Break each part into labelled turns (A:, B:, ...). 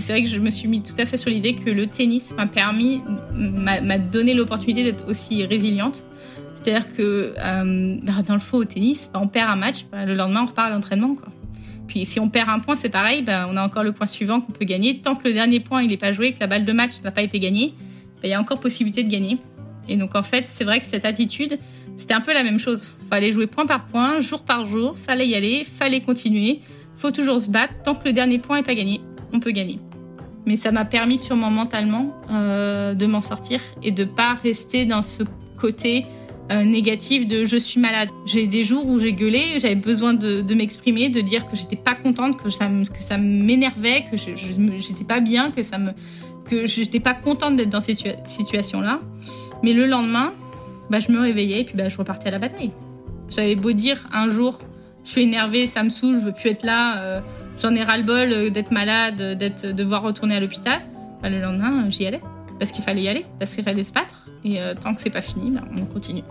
A: Et c'est vrai que je me suis mis tout à fait sur l'idée que le tennis m'a permis, m'a donné l'opportunité d'être aussi résiliente. C'est-à-dire que euh, bah, dans le fond au tennis, bah, on perd un match, bah, le lendemain on repart à l'entraînement. Puis si on perd un point, c'est pareil, on a encore le point suivant qu'on peut gagner. Tant que le dernier point il n'est pas joué, que la balle de match n'a pas été gagnée, il y a encore possibilité de gagner. Et donc en fait, c'est vrai que cette attitude, c'était un peu la même chose. Fallait jouer point par point, jour par jour, fallait y aller, fallait continuer. Faut toujours se battre. Tant que le dernier point n'est pas gagné, on peut gagner. Mais ça m'a permis sûrement mentalement euh, de m'en sortir et de pas rester dans ce côté euh, négatif de je suis malade. J'ai des jours où j'ai gueulé, j'avais besoin de, m'exprimer, de dire que j'étais pas contente, que ça, que ça m'énervait, que j'étais pas bien, que ça me, que j'étais pas contente d'être dans cette situa- situation-là. Mais le lendemain, bah, je me réveillais et puis bah, je repartais à la bataille. J'avais beau dire un jour, je suis énervée, ça me saoule, je veux plus être là, euh, j'en ai ras-le-bol euh, d'être malade, euh, d'être, de devoir retourner à l'hôpital. Bah, le lendemain, euh, j'y allais. Parce qu'il fallait y aller, parce qu'il fallait se battre. Et euh, tant que c'est pas fini, bah, on continue.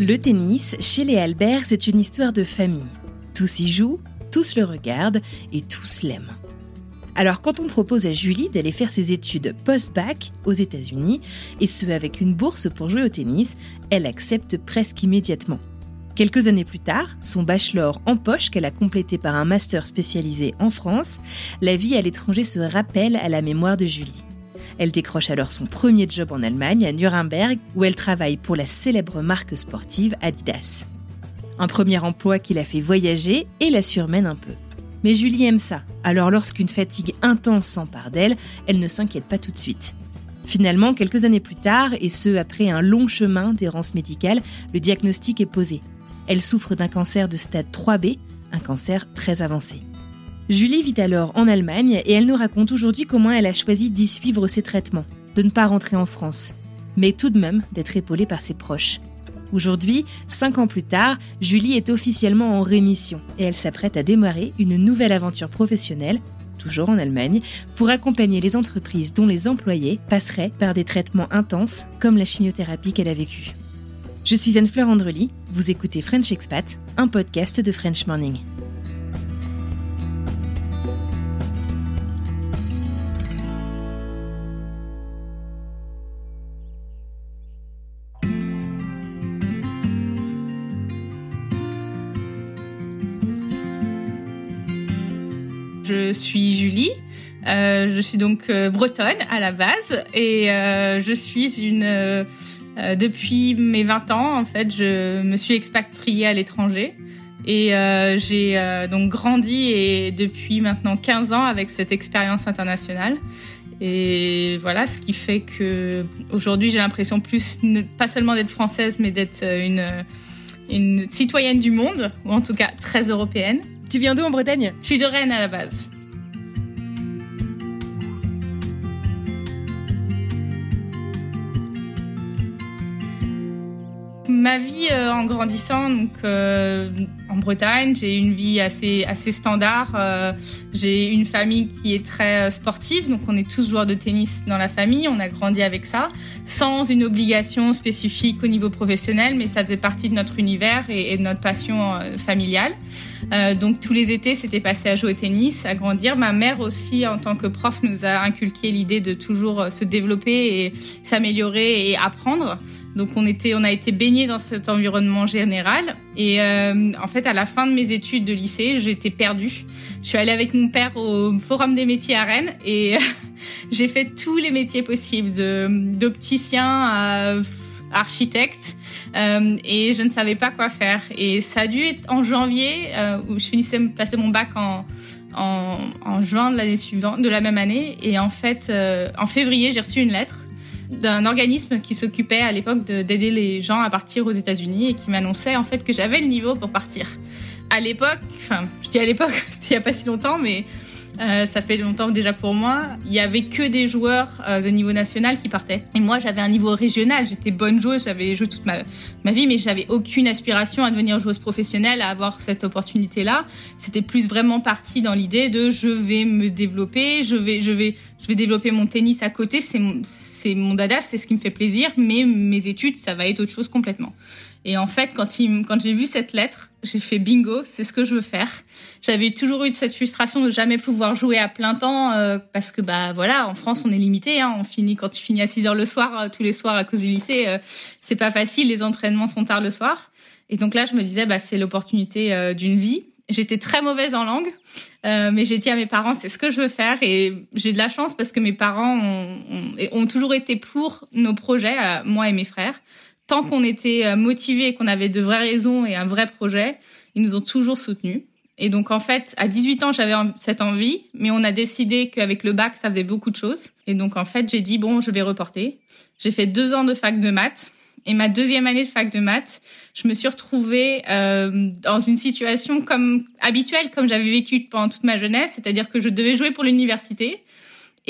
B: Le tennis, chez les Albert, c'est une histoire de famille. Tous y jouent, tous le regardent et tous l'aiment. Alors quand on propose à Julie d'aller faire ses études post-bac aux États-Unis, et ce avec une bourse pour jouer au tennis, elle accepte presque immédiatement. Quelques années plus tard, son bachelor en poche qu'elle a complété par un master spécialisé en France, la vie à l'étranger se rappelle à la mémoire de Julie. Elle décroche alors son premier job en Allemagne, à Nuremberg, où elle travaille pour la célèbre marque sportive Adidas. Un premier emploi qui la fait voyager et la surmène un peu. Mais Julie aime ça, alors lorsqu'une fatigue intense s'empare d'elle, elle ne s'inquiète pas tout de suite. Finalement, quelques années plus tard, et ce après un long chemin d'errance médicale, le diagnostic est posé. Elle souffre d'un cancer de stade 3B, un cancer très avancé. Julie vit alors en Allemagne et elle nous raconte aujourd'hui comment elle a choisi d'y suivre ses traitements, de ne pas rentrer en France, mais tout de même d'être épaulée par ses proches. Aujourd'hui, cinq ans plus tard, Julie est officiellement en rémission et elle s'apprête à démarrer une nouvelle aventure professionnelle, toujours en Allemagne, pour accompagner les entreprises dont les employés passeraient par des traitements intenses comme la chimiothérapie qu'elle a vécue. Je suis Anne-Fleur Andrely, vous écoutez French Expat, un podcast de French Morning.
A: Je suis Julie. Euh, je suis donc euh, bretonne à la base et euh, je suis une depuis mes 20 ans en fait je me suis expatriée à l'étranger et j'ai donc grandi et depuis maintenant 15 ans avec cette expérience internationale et voilà ce qui fait que aujourd'hui j'ai l'impression plus pas seulement d'être française mais d'être une une citoyenne du monde ou en tout cas très européenne.
B: Tu viens d'où en Bretagne?
A: Je suis de Rennes à la base. Ma vie euh, en grandissant donc euh, en Bretagne, j'ai une vie assez assez standard. euh, j'ai une famille qui est très euh, sportive, donc on est tous joueurs de tennis dans la famille. On a grandi avec ça, sans une obligation spécifique au niveau professionnel, mais ça faisait partie de notre univers et, de notre passion euh, familiale. Euh, donc tous les étés, c'était passé à jouer au tennis, à grandir. Ma mère aussi, en tant que prof, nous a inculqué l'idée de toujours se développer et s'améliorer et apprendre. Donc on était, on a été baigné dans cet environnement général. Et euh, en fait, à la fin de mes études de lycée, j'étais perdue. Je suis allée avec mon père au Forum des métiers à Rennes et j'ai fait tous les métiers possibles, d'opticien à architecte euh, et je ne savais pas quoi faire. Et ça a dû être en janvier euh, où je finissais de passer mon bac en, en, juin de l'année suivante, de la même année. Et en fait, euh, en février, j'ai reçu une lettre d'un organisme qui s'occupait à l'époque d'aider les gens à partir aux États-Unis et qui m'annonçait en fait que j'avais le niveau pour partir. À l'époque, enfin, je dis à l'époque, c'était il y a pas si longtemps, mais euh, ça fait longtemps déjà pour moi. Il y avait que des joueurs euh, de niveau national qui partaient. Et moi, j'avais un niveau régional. J'étais bonne joueuse. J'avais joué toute ma, vie, mais j'avais aucune aspiration à devenir joueuse professionnelle, à avoir cette opportunité-là. C'était plus vraiment parti dans l'idée de je vais me développer, je vais, je vais, je vais développer mon tennis à côté. C'est mon, c'est mon dada, c'est ce qui me fait plaisir. Mais mes études, ça va être autre chose complètement. Et en fait, quand, j'ai vu cette lettre, j'ai fait bingo, c'est ce que je veux faire. J'avais toujours eu cette frustration de jamais pouvoir jouer à plein temps euh, parce que bah voilà, en France on est limité. Hein, on finit quand tu finis à 6 heures le soir euh, tous les soirs à cause du lycée, euh, c'est pas facile. Les entraînements sont tard le soir. Et donc là, je me disais bah c'est l'opportunité d'une vie. J'étais très mauvaise en langue, mais j'ai dit à mes parents c'est ce que je veux faire et j'ai de la chance parce que mes parents ont toujours été pour nos projets, moi et mes frères tant qu'on était euh, motivé, qu'on avait de vraies raisons et un vrai projet, ils nous ont toujours soutenus. Et donc en fait, à 18 ans, j'avais cette envie, mais on a décidé qu'avec le bac, ça faisait beaucoup de choses. Et donc en fait, j'ai dit bon, je vais reporter. J'ai fait deux ans de fac de maths. Et ma deuxième année de fac de maths, je me suis retrouvée euh, dans une situation comme habituelle, comme j'avais vécu pendant toute ma jeunesse, c'est-à-dire que je devais jouer pour l'université.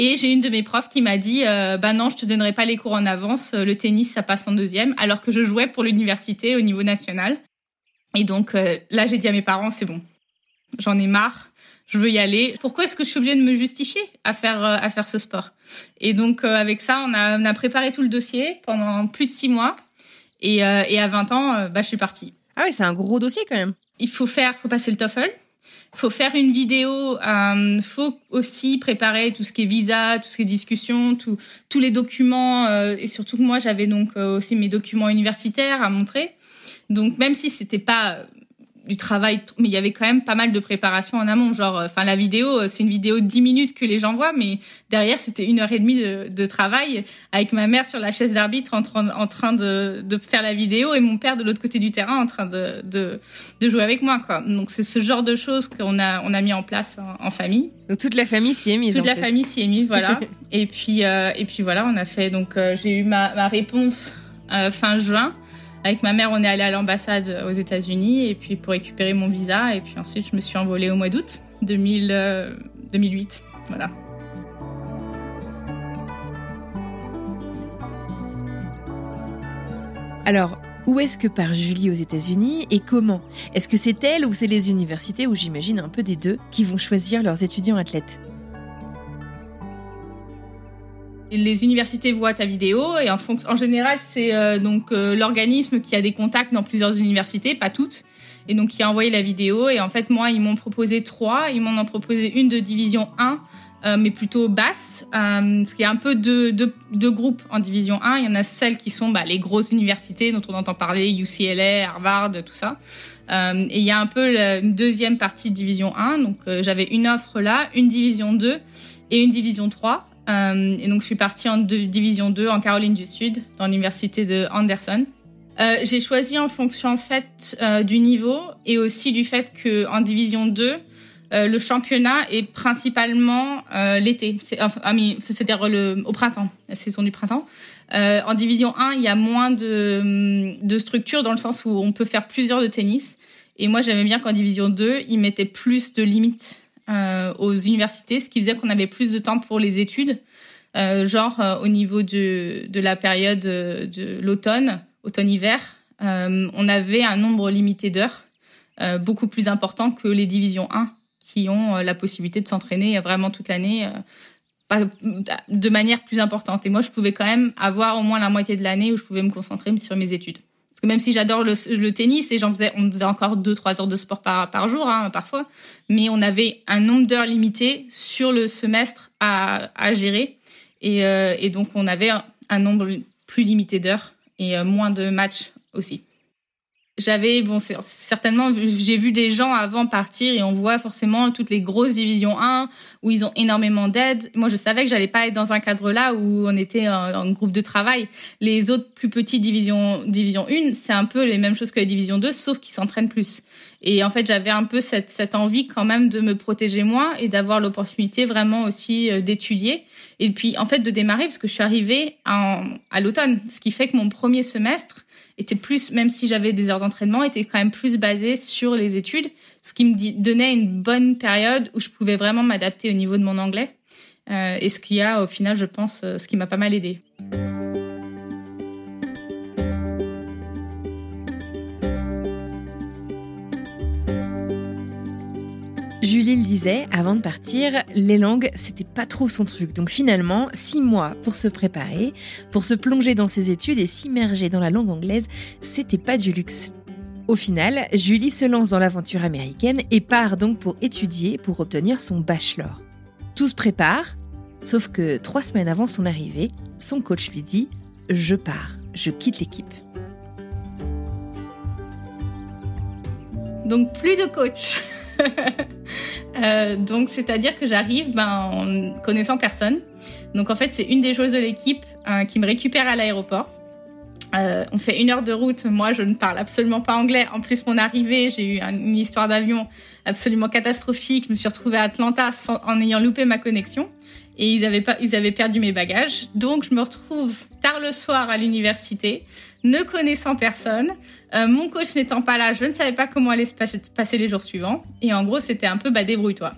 A: Et j'ai une de mes profs qui m'a dit euh, bah non, je te donnerai pas les cours en avance, le tennis ça passe en deuxième, alors que je jouais pour l'université au niveau national. Et donc euh, là, j'ai dit à mes parents c'est bon, j'en ai marre, je veux y aller. Pourquoi est-ce que je suis obligée de me justifier à faire euh, à faire ce sport? Et donc euh, avec ça, on a on a préparé tout le dossier pendant plus de six mois. Et, et à 20 ans, bah je suis partie.
B: Ah oui, c'est un gros dossier quand même.
A: Il faut faire, faut passer le TOEFL faut faire une vidéo, euh, faut aussi préparer tout ce qui est visa, tout ce qui est discussion, tout, tous les documents euh, et surtout que moi j'avais donc euh, aussi mes documents universitaires à montrer. Donc même si c'était pas du travail, mais il y avait quand même pas mal de préparation en amont. Genre, euh, enfin, la vidéo, euh, c'est une vidéo de 10 minutes que les gens voient, mais derrière, c'était une heure et demie de, de, travail avec ma mère sur la chaise d'arbitre en train, en train de, de, faire la vidéo et mon père de l'autre côté du terrain en train de, de, de jouer avec moi, quoi. Donc, c'est ce genre de choses qu'on a, on a mis en place en, famille.
B: Donc, toute la famille s'y est mise.
A: Toute la famille s'y est mise, voilà. et puis, euh, et puis voilà, on a fait, donc, j'ai eu ma, ma réponse fin juin. Avec ma mère, on est allé à l'ambassade aux États-Unis et puis pour récupérer mon visa. Et puis ensuite, je me suis envolée au mois d'août 2008. Euh, voilà.
B: Alors, où est-ce que part Julie aux États-Unis et comment? Est-ce que c'est elle ou c'est les universités, ou j'imagine un peu des deux, qui vont choisir leurs étudiants athlètes?
A: Les universités voient ta vidéo et en en général, c'est euh, donc euh, l'organisme qui a des contacts dans plusieurs universités, pas toutes, et donc qui a envoyé la vidéo. Et en fait, moi, ils m'ont proposé trois. Ils m'en ont proposé une de division 1, euh, mais plutôt basse, ce qui est un peu deux, deux, groupes en division 1. Il y en a celles qui sont bah, les grosses universités dont on entend parler, UCLA, Harvard, tout ça. et il y a un peu la, une deuxième partie de division 1. Donc j'avais une offre là, une division 2 et une division 3. Euh, et donc, je suis partie en division 2 en Caroline du Sud, dans l'université de Anderson. Euh, j'ai choisi en fonction en fait euh, du niveau et aussi du fait que en division 2, euh, le championnat est principalement l'été, c'est-à-dire au printemps, la saison du printemps. en division 1, il y a moins de, de structures dans le sens où on peut faire plusieurs de tennis. Et moi, j'aimais bien qu'en division 2, ils mettaient plus de limites euh, aux universités, ce qui faisait qu'on avait plus de temps pour les études. Euh, genre euh, au niveau de, de la période de l'automne, automne-hiver, on avait un nombre limité d'heures, beaucoup plus important que les divisions 1, qui ont la possibilité de s'entraîner vraiment toute l'année de manière plus importante. Et moi, je pouvais quand même avoir au moins la moitié de l'année où je pouvais me concentrer sur mes études. Parce que même si j'adore le, tennis et j'en faisais, on faisait encore deux, trois heures de sport par, jour, hein, parfois, mais on avait un nombre d'heures limité sur le semestre à, gérer. Et, euh, et donc, on avait un, nombre plus limité d'heures et euh, moins de matchs aussi j'avais bon certainement j'ai vu des gens avant partir et on voit forcément toutes les grosses divisions 1 où ils ont énormément d'aide. Moi je savais que j'allais pas être dans un cadre là où on était en, groupe de travail. Les autres plus petites divisions division 1, c'est un peu les mêmes choses que la division 2 sauf qu'ils s'entraînent plus. Et en fait, j'avais un peu cette cette envie quand même de me protéger moi et d'avoir l'opportunité vraiment aussi euh, d'étudier et puis en fait de démarrer parce que je suis arrivée en, à l'automne, ce qui fait que mon premier semestre était plus, même si j'avais des heures d'entraînement, était quand même plus basé sur les études, ce qui me donnait une bonne période où je pouvais vraiment m'adapter au niveau de mon anglais. Euh, et ce qui a, au final, je pense, euh, ce qui m'a pas mal aidé.
B: Julie le disait, avant de partir, les langues, c'était pas trop son truc. Donc finalement, six mois pour se préparer, pour se plonger dans ses études et s'immerger dans la langue anglaise, c'était pas du luxe. Au final, Julie se lance dans l'aventure américaine et part donc pour étudier pour obtenir son bachelor. Tout se prépare, sauf que trois semaines avant son arrivée, son coach lui dit Je pars, je quitte l'équipe.
A: Donc plus de coach Euh, donc, c'est-à-dire que j'arrive ben, en connaissant personne. Donc, en fait, c'est une des choses de l'équipe euh, qui me récupère à l'aéroport. Euh, on fait une heure de route. Moi, je ne parle absolument pas anglais. En plus, mon arrivée, j'ai eu une histoire d'avion absolument catastrophique. Je me suis retrouvée à Atlanta en ayant loupé ma connexion. Et ils avaient, pas, ils avaient perdu mes bagages. Donc, je me retrouve tard le soir à l'université ne connaissant personne, euh, mon coach n'étant pas là, je ne savais pas comment allait se passer les jours suivants. Et en gros, c'était un peu bah débrouille-toi.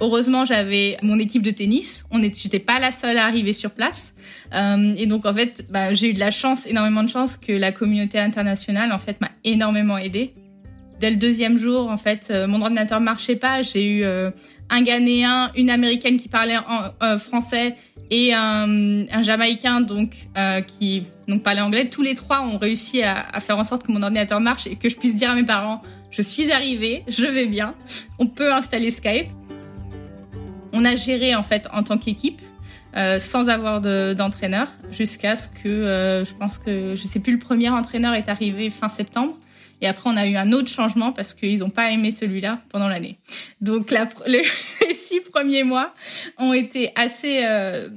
A: Heureusement, j'avais mon équipe de tennis. On n'était, j'étais pas la seule à arriver sur place. Euh, et donc, en fait, bah, j'ai eu de la chance, énormément de chance, que la communauté internationale, en fait, m'a énormément aidée. Dès le deuxième jour, en fait, euh, mon ordinateur marchait pas. J'ai eu un Ghanéen, une Américaine qui parlait en, français et un, un Jamaïcain donc qui donc parlait anglais. Tous les trois ont réussi à, à, faire en sorte que mon ordinateur marche et que je puisse dire à mes parents je suis arrivée, je vais bien, on peut installer Skype. On a géré en fait en tant qu'équipe. sans avoir d'entraîneur jusqu'à ce que je pense que je sais plus le premier entraîneur est arrivé fin septembre et après, on a eu un autre changement parce qu'ils n'ont pas aimé celui-là pendant l'année. Donc, la, les six premiers mois ont été assez euh,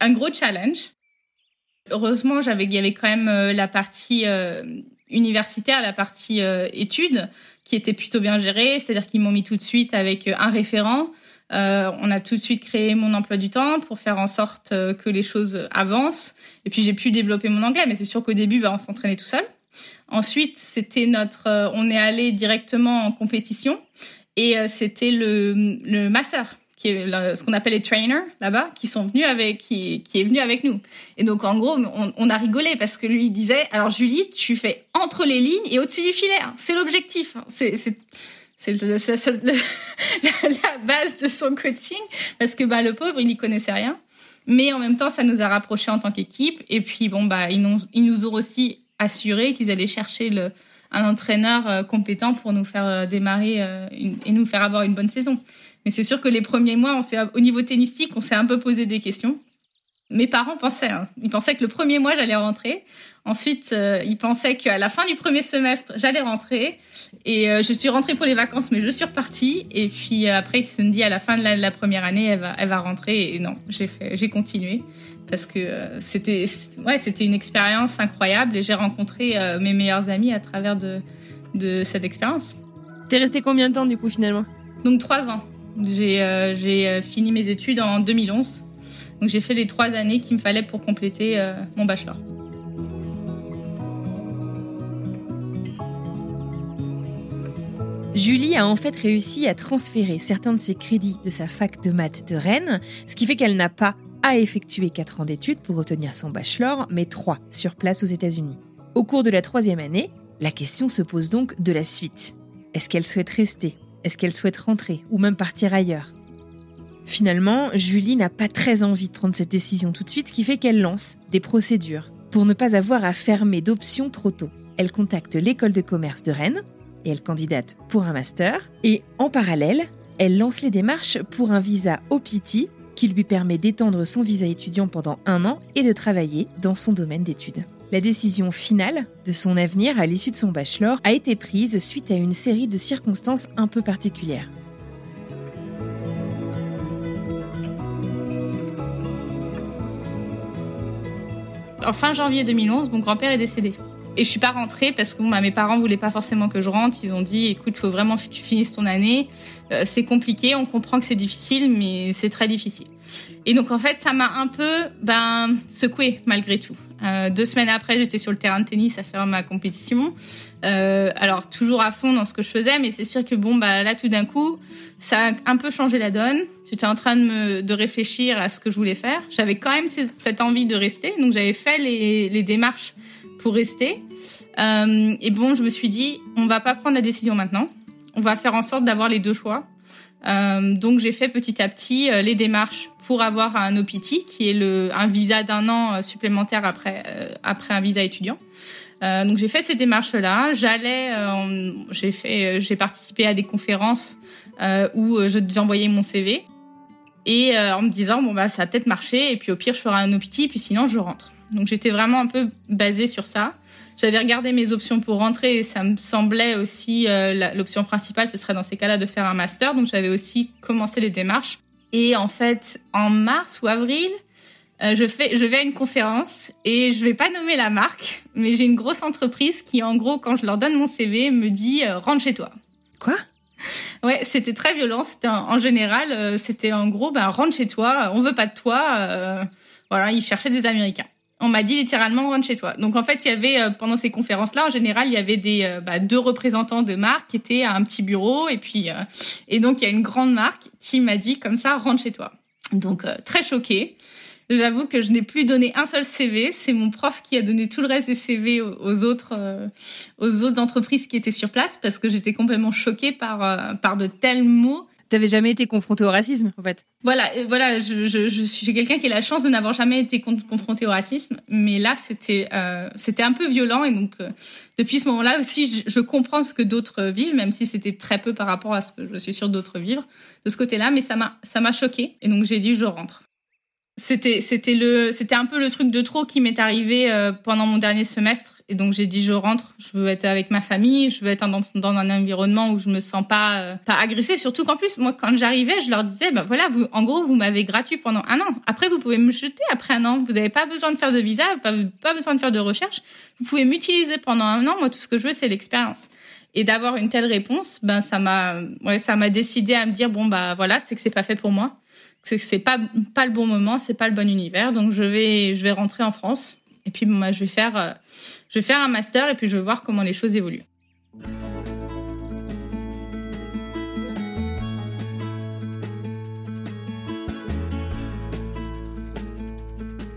A: un gros challenge. Heureusement, j'avais il y avait quand même euh, la partie euh, universitaire, la partie études qui était plutôt bien gérée. C'est-à-dire qu'ils m'ont mis tout de suite avec un référent. on a tout de suite créé mon emploi du temps pour faire en sorte que les choses avancent. Et puis j'ai pu développer mon anglais, mais c'est sûr qu'au début, bah, on s'entraînait tout seul. Ensuite, c'était notre, euh, on est allé directement en compétition et euh, c'était le, masseur qui est ce qu'on appelle les trainers là-bas, qui sont venus avec, qui, est venu avec nous. Et donc en gros, on, a rigolé parce que lui disait, alors Julie, tu fais entre les lignes et au-dessus du filet, hein. c'est l'objectif, hein. c'est c'est la, base de son coaching parce que bah le pauvre il n'y connaissait rien. Mais en même temps, ça nous a rapprochés en tant qu'équipe. Et puis bon bah ils nous, ils nous ont aussi assuré qu'ils allaient chercher un entraîneur euh, compétent pour nous faire euh, démarrer euh, et nous faire avoir une bonne saison. Mais c'est sûr que les premiers mois, au niveau tennistique, on s'est un peu posé des questions. Mes parents pensaient, hein, ils pensaient que le premier mois j'allais rentrer. Ensuite, ils pensaient qu'à la fin du premier semestre j'allais rentrer. Et je suis rentrée pour les vacances, mais je suis repartie. Et puis après, ils se sont dit à la fin de la, première année, elle va, elle va rentrer. Et non, j'ai continué parce que euh, c'était ouais, c'était une expérience incroyable et j'ai rencontré euh, mes meilleurs amis à travers de, de cette expérience.
B: T'es resté combien de temps du coup finalement?
A: Donc trois ans. J'ai euh, j'ai fini mes études en 2011. Donc j'ai fait les trois années qu'il me fallait pour compléter mon bachelor.
B: Julie a en fait réussi à transférer certains de ses crédits de sa fac de maths de Rennes, ce qui fait qu'elle n'a pas a effectué 4 ans d'études pour obtenir son bachelor, mais 3 sur place aux États-Unis. Au cours de la troisième année, la question se pose donc de la suite. Est-ce qu'elle souhaite rester? Est-ce qu'elle souhaite rentrer ou même partir ailleurs? Finalement, Julie n'a pas très envie de prendre cette décision tout de suite, ce qui fait qu'elle lance des procédures pour ne pas avoir à fermer d'options trop tôt. elle contacte l'école de commerce de Rennes et elle candidate pour un master. Et en parallèle, elle lance les démarches pour un visa OPT qui lui permet d'étendre son visa étudiant pendant un an et de travailler dans son domaine d'études. La décision finale de son avenir à l'issue de son bachelor a été prise suite à une série de circonstances un peu particulières.
A: En fin janvier 2011, mon grand-père est décédé. Et je suis pas rentrée parce que bah, mes parents voulaient pas forcément que je rentre. Ils ont dit, écoute, faut vraiment que tu finisses ton année. Euh, c'est compliqué, on comprend que c'est difficile, mais c'est très difficile. Et donc en fait, ça m'a un peu ben secoué malgré tout. Euh, deux semaines après, j'étais sur le terrain de tennis à faire ma compétition. Euh, alors toujours à fond dans ce que je faisais, mais c'est sûr que bon bah là tout d'un coup, ça a un peu changé la donne. J'étais en train de me de réfléchir à ce que je voulais faire. J'avais quand même cette envie de rester, donc j'avais fait les, les démarches pour rester. Euh, et bon, je me suis dit, on va pas prendre la décision maintenant. On va faire en sorte d'avoir les deux choix. Euh, donc j'ai fait petit à petit euh, les démarches pour avoir un OPT, qui est le, un visa d'un an supplémentaire après, après un visa étudiant. donc j'ai fait ces démarches-là. J'allais, j'ai fait, j'ai participé à des conférences où j'envoyais mon CV et en me disant bon bah ça a peut-être marché et puis au pire je ferai un OPT puis sinon je rentre. Donc j'étais vraiment un peu basée sur ça. J'avais regardé mes options pour rentrer et ça me semblait aussi euh, l'option principale, ce serait dans ces cas-là de faire un master. Donc j'avais aussi commencé les démarches. Et en fait, en mars ou avril, euh, je fais, je vais à une conférence et je vais pas nommer la marque, mais j'ai une grosse entreprise qui, en gros, quand je leur donne mon CV, me dit euh, rentre chez toi.
B: Quoi?
A: Ouais, c'était très violent. C'était en, général, c'était en gros, ben rentre chez toi. On veut pas de toi. voilà, ils cherchaient des Américains on m'a dit littéralement rentre chez toi. Donc en fait, il y avait euh, pendant ces conférences-là, en général, il y avait des euh, bah, deux représentants de marque qui étaient à un petit bureau et puis euh, et donc il y a une grande marque qui m'a dit comme ça rentre chez toi. Donc très choquée. J'avoue que je n'ai plus donné un seul CV. C'est mon prof qui a donné tout le reste des CV aux, autres aux autres entreprises qui étaient sur place parce que j'étais complètement choquée par par de tels mots
B: T'avais jamais été confronté au racisme, en fait.
A: Voilà, voilà, je, suis quelqu'un qui a la chance de n'avoir jamais été confronté au racisme, mais là c'était euh, c'était un peu violent et donc euh, depuis ce moment-là aussi, je, je, comprends ce que d'autres vivent, même si c'était très peu par rapport à ce que je suis sûre d'autres vivre de ce côté-là, mais ça m'a ça m'a choqué et donc j'ai dit je rentre. C'était c'était le c'était un peu le truc de trop qui m'est arrivé euh, pendant mon dernier semestre et donc j'ai dit je rentre, je veux être avec ma famille, je veux être dans, un environnement où je me sens pas euh, pas agressée. Surtout qu'en plus moi quand j'arrivais je leur disais ben voilà en gros vous m'avez gratuit pendant un an. Après vous pouvez me jeter après un an. Vous n'avez pas besoin de faire de visa, pas pas besoin de faire de recherche. Vous pouvez m'utiliser pendant un an. Moi tout ce que je veux c'est l'expérience et d'avoir une telle réponse ben ça m'a ça m'a décidé à me dire bon bah voilà c'est que c'est pas fait pour moi c'est c'est pas pas le bon moment, c'est pas le bon univers. Donc je vais je vais rentrer en France et puis moi je vais faire euh, je vais faire un master et puis je vais voir comment les choses évoluent.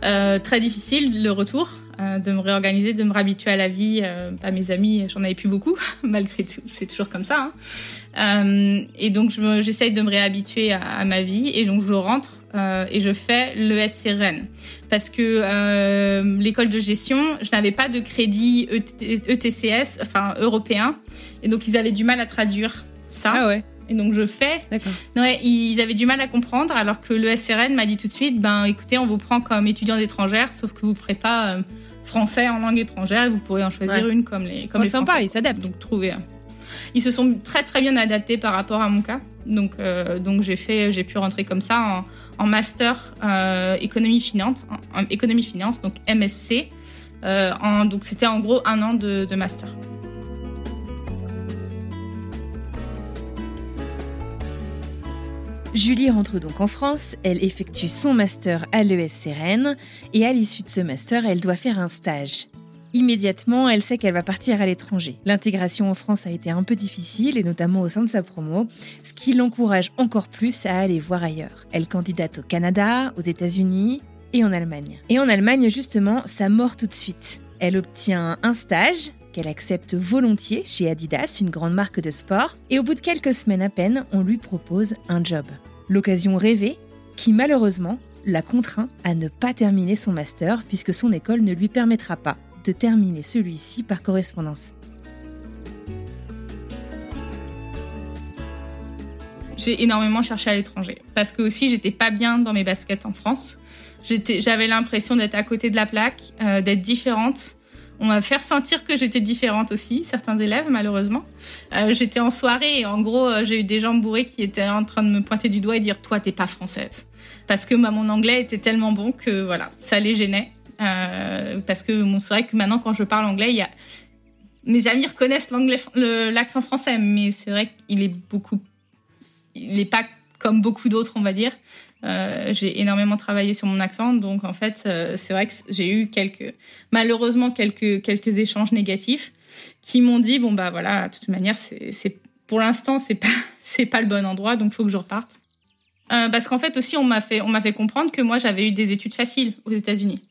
A: Euh, très difficile le retour. Euh, de me réorganiser, de me réhabituer à la vie. Euh, bah, mes amis, j'en avais plus beaucoup, malgré tout, c'est toujours comme ça. Hein. Et donc j'essaye de me réhabituer à, ma vie et donc je rentre euh, et je fais le SCRN parce que euh, l'école de gestion, je n'avais pas de crédit ETCS, enfin européen, et donc ils avaient du mal à traduire ça.
B: Ah ouais.
A: Et donc je fais.
B: D'accord.
A: Ouais, ils avaient du mal à comprendre, alors que le SRN m'a dit tout de suite, ben écoutez, on vous prend comme étudiant étrangère, sauf que vous ferez pas euh, français en langue étrangère, et vous pourrez en choisir une comme les comme
B: oh,
A: les
B: sympa,
A: Français.
B: ils s'adaptent.
A: Donc trouver. Ils se sont très très bien adaptés par rapport à mon cas. Donc euh, j'ai pu rentrer comme ça en, master euh, économie finance, donc MSC. Euh, donc c'était en gros un an de, de master.
B: Julie rentre donc en France, elle effectue son master à l'ESCRN et à l'issue de ce master, elle doit faire un stage. Immédiatement, elle sait qu'elle va partir à l'étranger. L'intégration en France a été un peu difficile et notamment au sein de sa promo, ce qui l'encourage encore plus à aller voir ailleurs. Elle candidate au Canada, aux États-Unis et en Allemagne. Et en Allemagne, justement, ça mord tout de suite. Elle obtient un stage qu'elle accepte volontiers chez Adidas, une grande marque de sport, et au bout de quelques semaines à peine, on lui propose un job. L'occasion rêvée qui malheureusement la contraint à ne pas terminer son master puisque son école ne lui permettra pas de terminer celui-ci par correspondance.
A: J'ai énormément cherché à l'étranger parce que aussi j'étais pas bien dans mes baskets en France. J'avais l'impression d'être à côté de la plaque, euh, d'être différente. On m'a fait ressentir que j'étais différente aussi, certains élèves malheureusement. Euh, j'étais en soirée et en gros euh, j'ai eu des gens bourrés qui étaient en train de me pointer du doigt et dire toi t'es pas française parce que mon anglais était tellement bon que voilà ça les gênait. Euh, parce que bon, c'est vrai que maintenant quand je parle anglais, il y a mes amis reconnaissent l'accent français, mais c'est vrai qu'il est beaucoup, il n'est pas comme beaucoup d'autres, on va dire. Euh, j'ai énormément travaillé sur mon accent, donc en fait, euh, c'est vrai que j'ai eu quelques, malheureusement quelques quelques échanges négatifs qui m'ont dit bon bah voilà, de toute manière, pour l'instant c'est pas pas le bon endroit, donc faut que je reparte. Parce qu'en fait aussi on m'a fait on m'a fait comprendre que moi j'avais eu des études faciles aux États-Unis.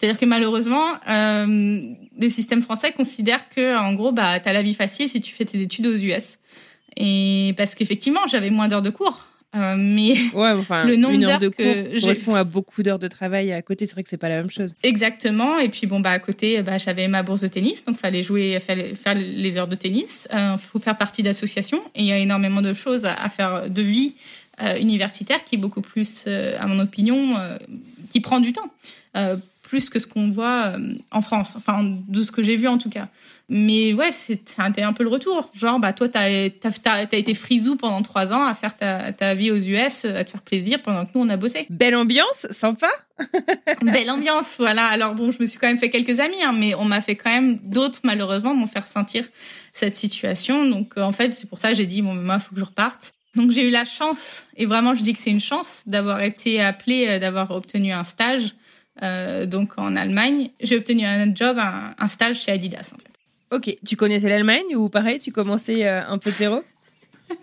A: C'est-à-dire que malheureusement, euh, les systèmes français considèrent que, en gros, bah, t'as la vie facile si tu fais tes études aux US. Et parce qu'effectivement, j'avais moins d'heures de cours. Euh, mais
B: ouais, enfin, le nombre d'heures de cours correspond à beaucoup d'heures de travail à côté. C'est vrai que c'est pas la même chose.
A: Exactement. Et puis bon bah à côté, bah, j'avais ma bourse de tennis, donc fallait jouer, fallait faire les heures de tennis. Euh, faut faire partie d'associations et il y a énormément de choses à, faire de vie euh, universitaire qui est beaucoup plus, euh, à mon opinion, euh, qui prend du temps plus que ce qu'on voit euh, en France, enfin de ce que j'ai vu en tout cas. Mais ouais, c'était un peu le retour. Genre, bah toi, t'as as, as, été frisou pendant trois ans à faire ta, ta, vie aux US, à te faire plaisir pendant que nous on a bossé.
B: Belle ambiance, sympa.
A: Belle ambiance, voilà. Alors bon, je me suis quand même fait quelques amis, hein, mais on m'a fait quand même d'autres malheureusement m'ont fait ressentir cette situation. Donc euh, en fait, c'est pour ça que j'ai dit bon, moi, faut que je reparte. Donc j'ai eu la chance, et vraiment je dis que c'est une chance d'avoir été appelée, euh, d'avoir obtenu un stage euh, donc en Allemagne. J'ai obtenu un job, un, stage chez Adidas en fait.
B: Ok, tu connaissais l'Allemagne ou pareil, tu commençais euh, un peu de zéro?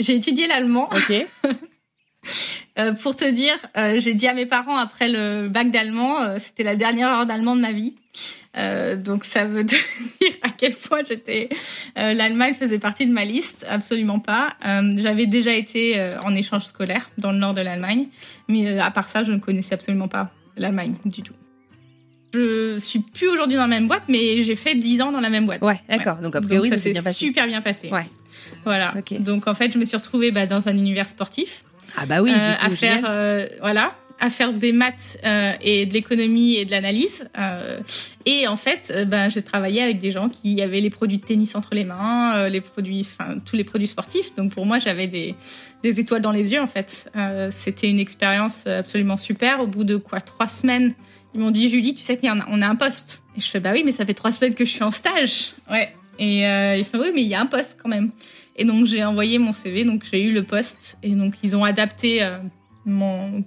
A: J'ai étudié l'allemand.
B: Ok.
A: Euh, pour te dire, j'ai dit à mes parents après le bac d'allemand, c'était la dernière heure d'allemand de ma vie. donc ça veut dire à quel point j'étais. L'Allemagne faisait partie de ma liste, absolument pas. J'avais déjà été en échange scolaire dans le nord de l'Allemagne, mais à part ça, je ne connaissais absolument pas l'Allemagne du tout. Je suis plus aujourd'hui dans la même boîte, mais j'ai fait 10 ans dans la même boîte.
B: Ouais, d'accord. Donc a priori,
A: ça
B: s'est
A: super bien passé.
B: Ouais.
A: Voilà. Donc en fait, je me suis retrouvée bah, dans un univers sportif.
B: Ah bah oui.
A: Euh, à faire, euh, voilà, à faire des maths euh, et de l'économie et de l'analyse. Euh, et en fait, euh, ben j'ai travaillé avec des gens qui avaient les produits de tennis entre les mains, euh, les produits, enfin tous les produits sportifs. Donc pour moi, j'avais des des étoiles dans les yeux en fait. C'était une expérience absolument super. Au bout de quoi trois semaines, ils m'ont dit Julie, tu sais qu'on a, on a un poste. Et je fais bah oui, mais ça fait trois semaines que je suis en stage. Ouais. Et ils font oui, mais il y a un poste quand même. Et donc j'ai envoyé mon CV, donc j'ai eu le poste. Et donc ils ont adapté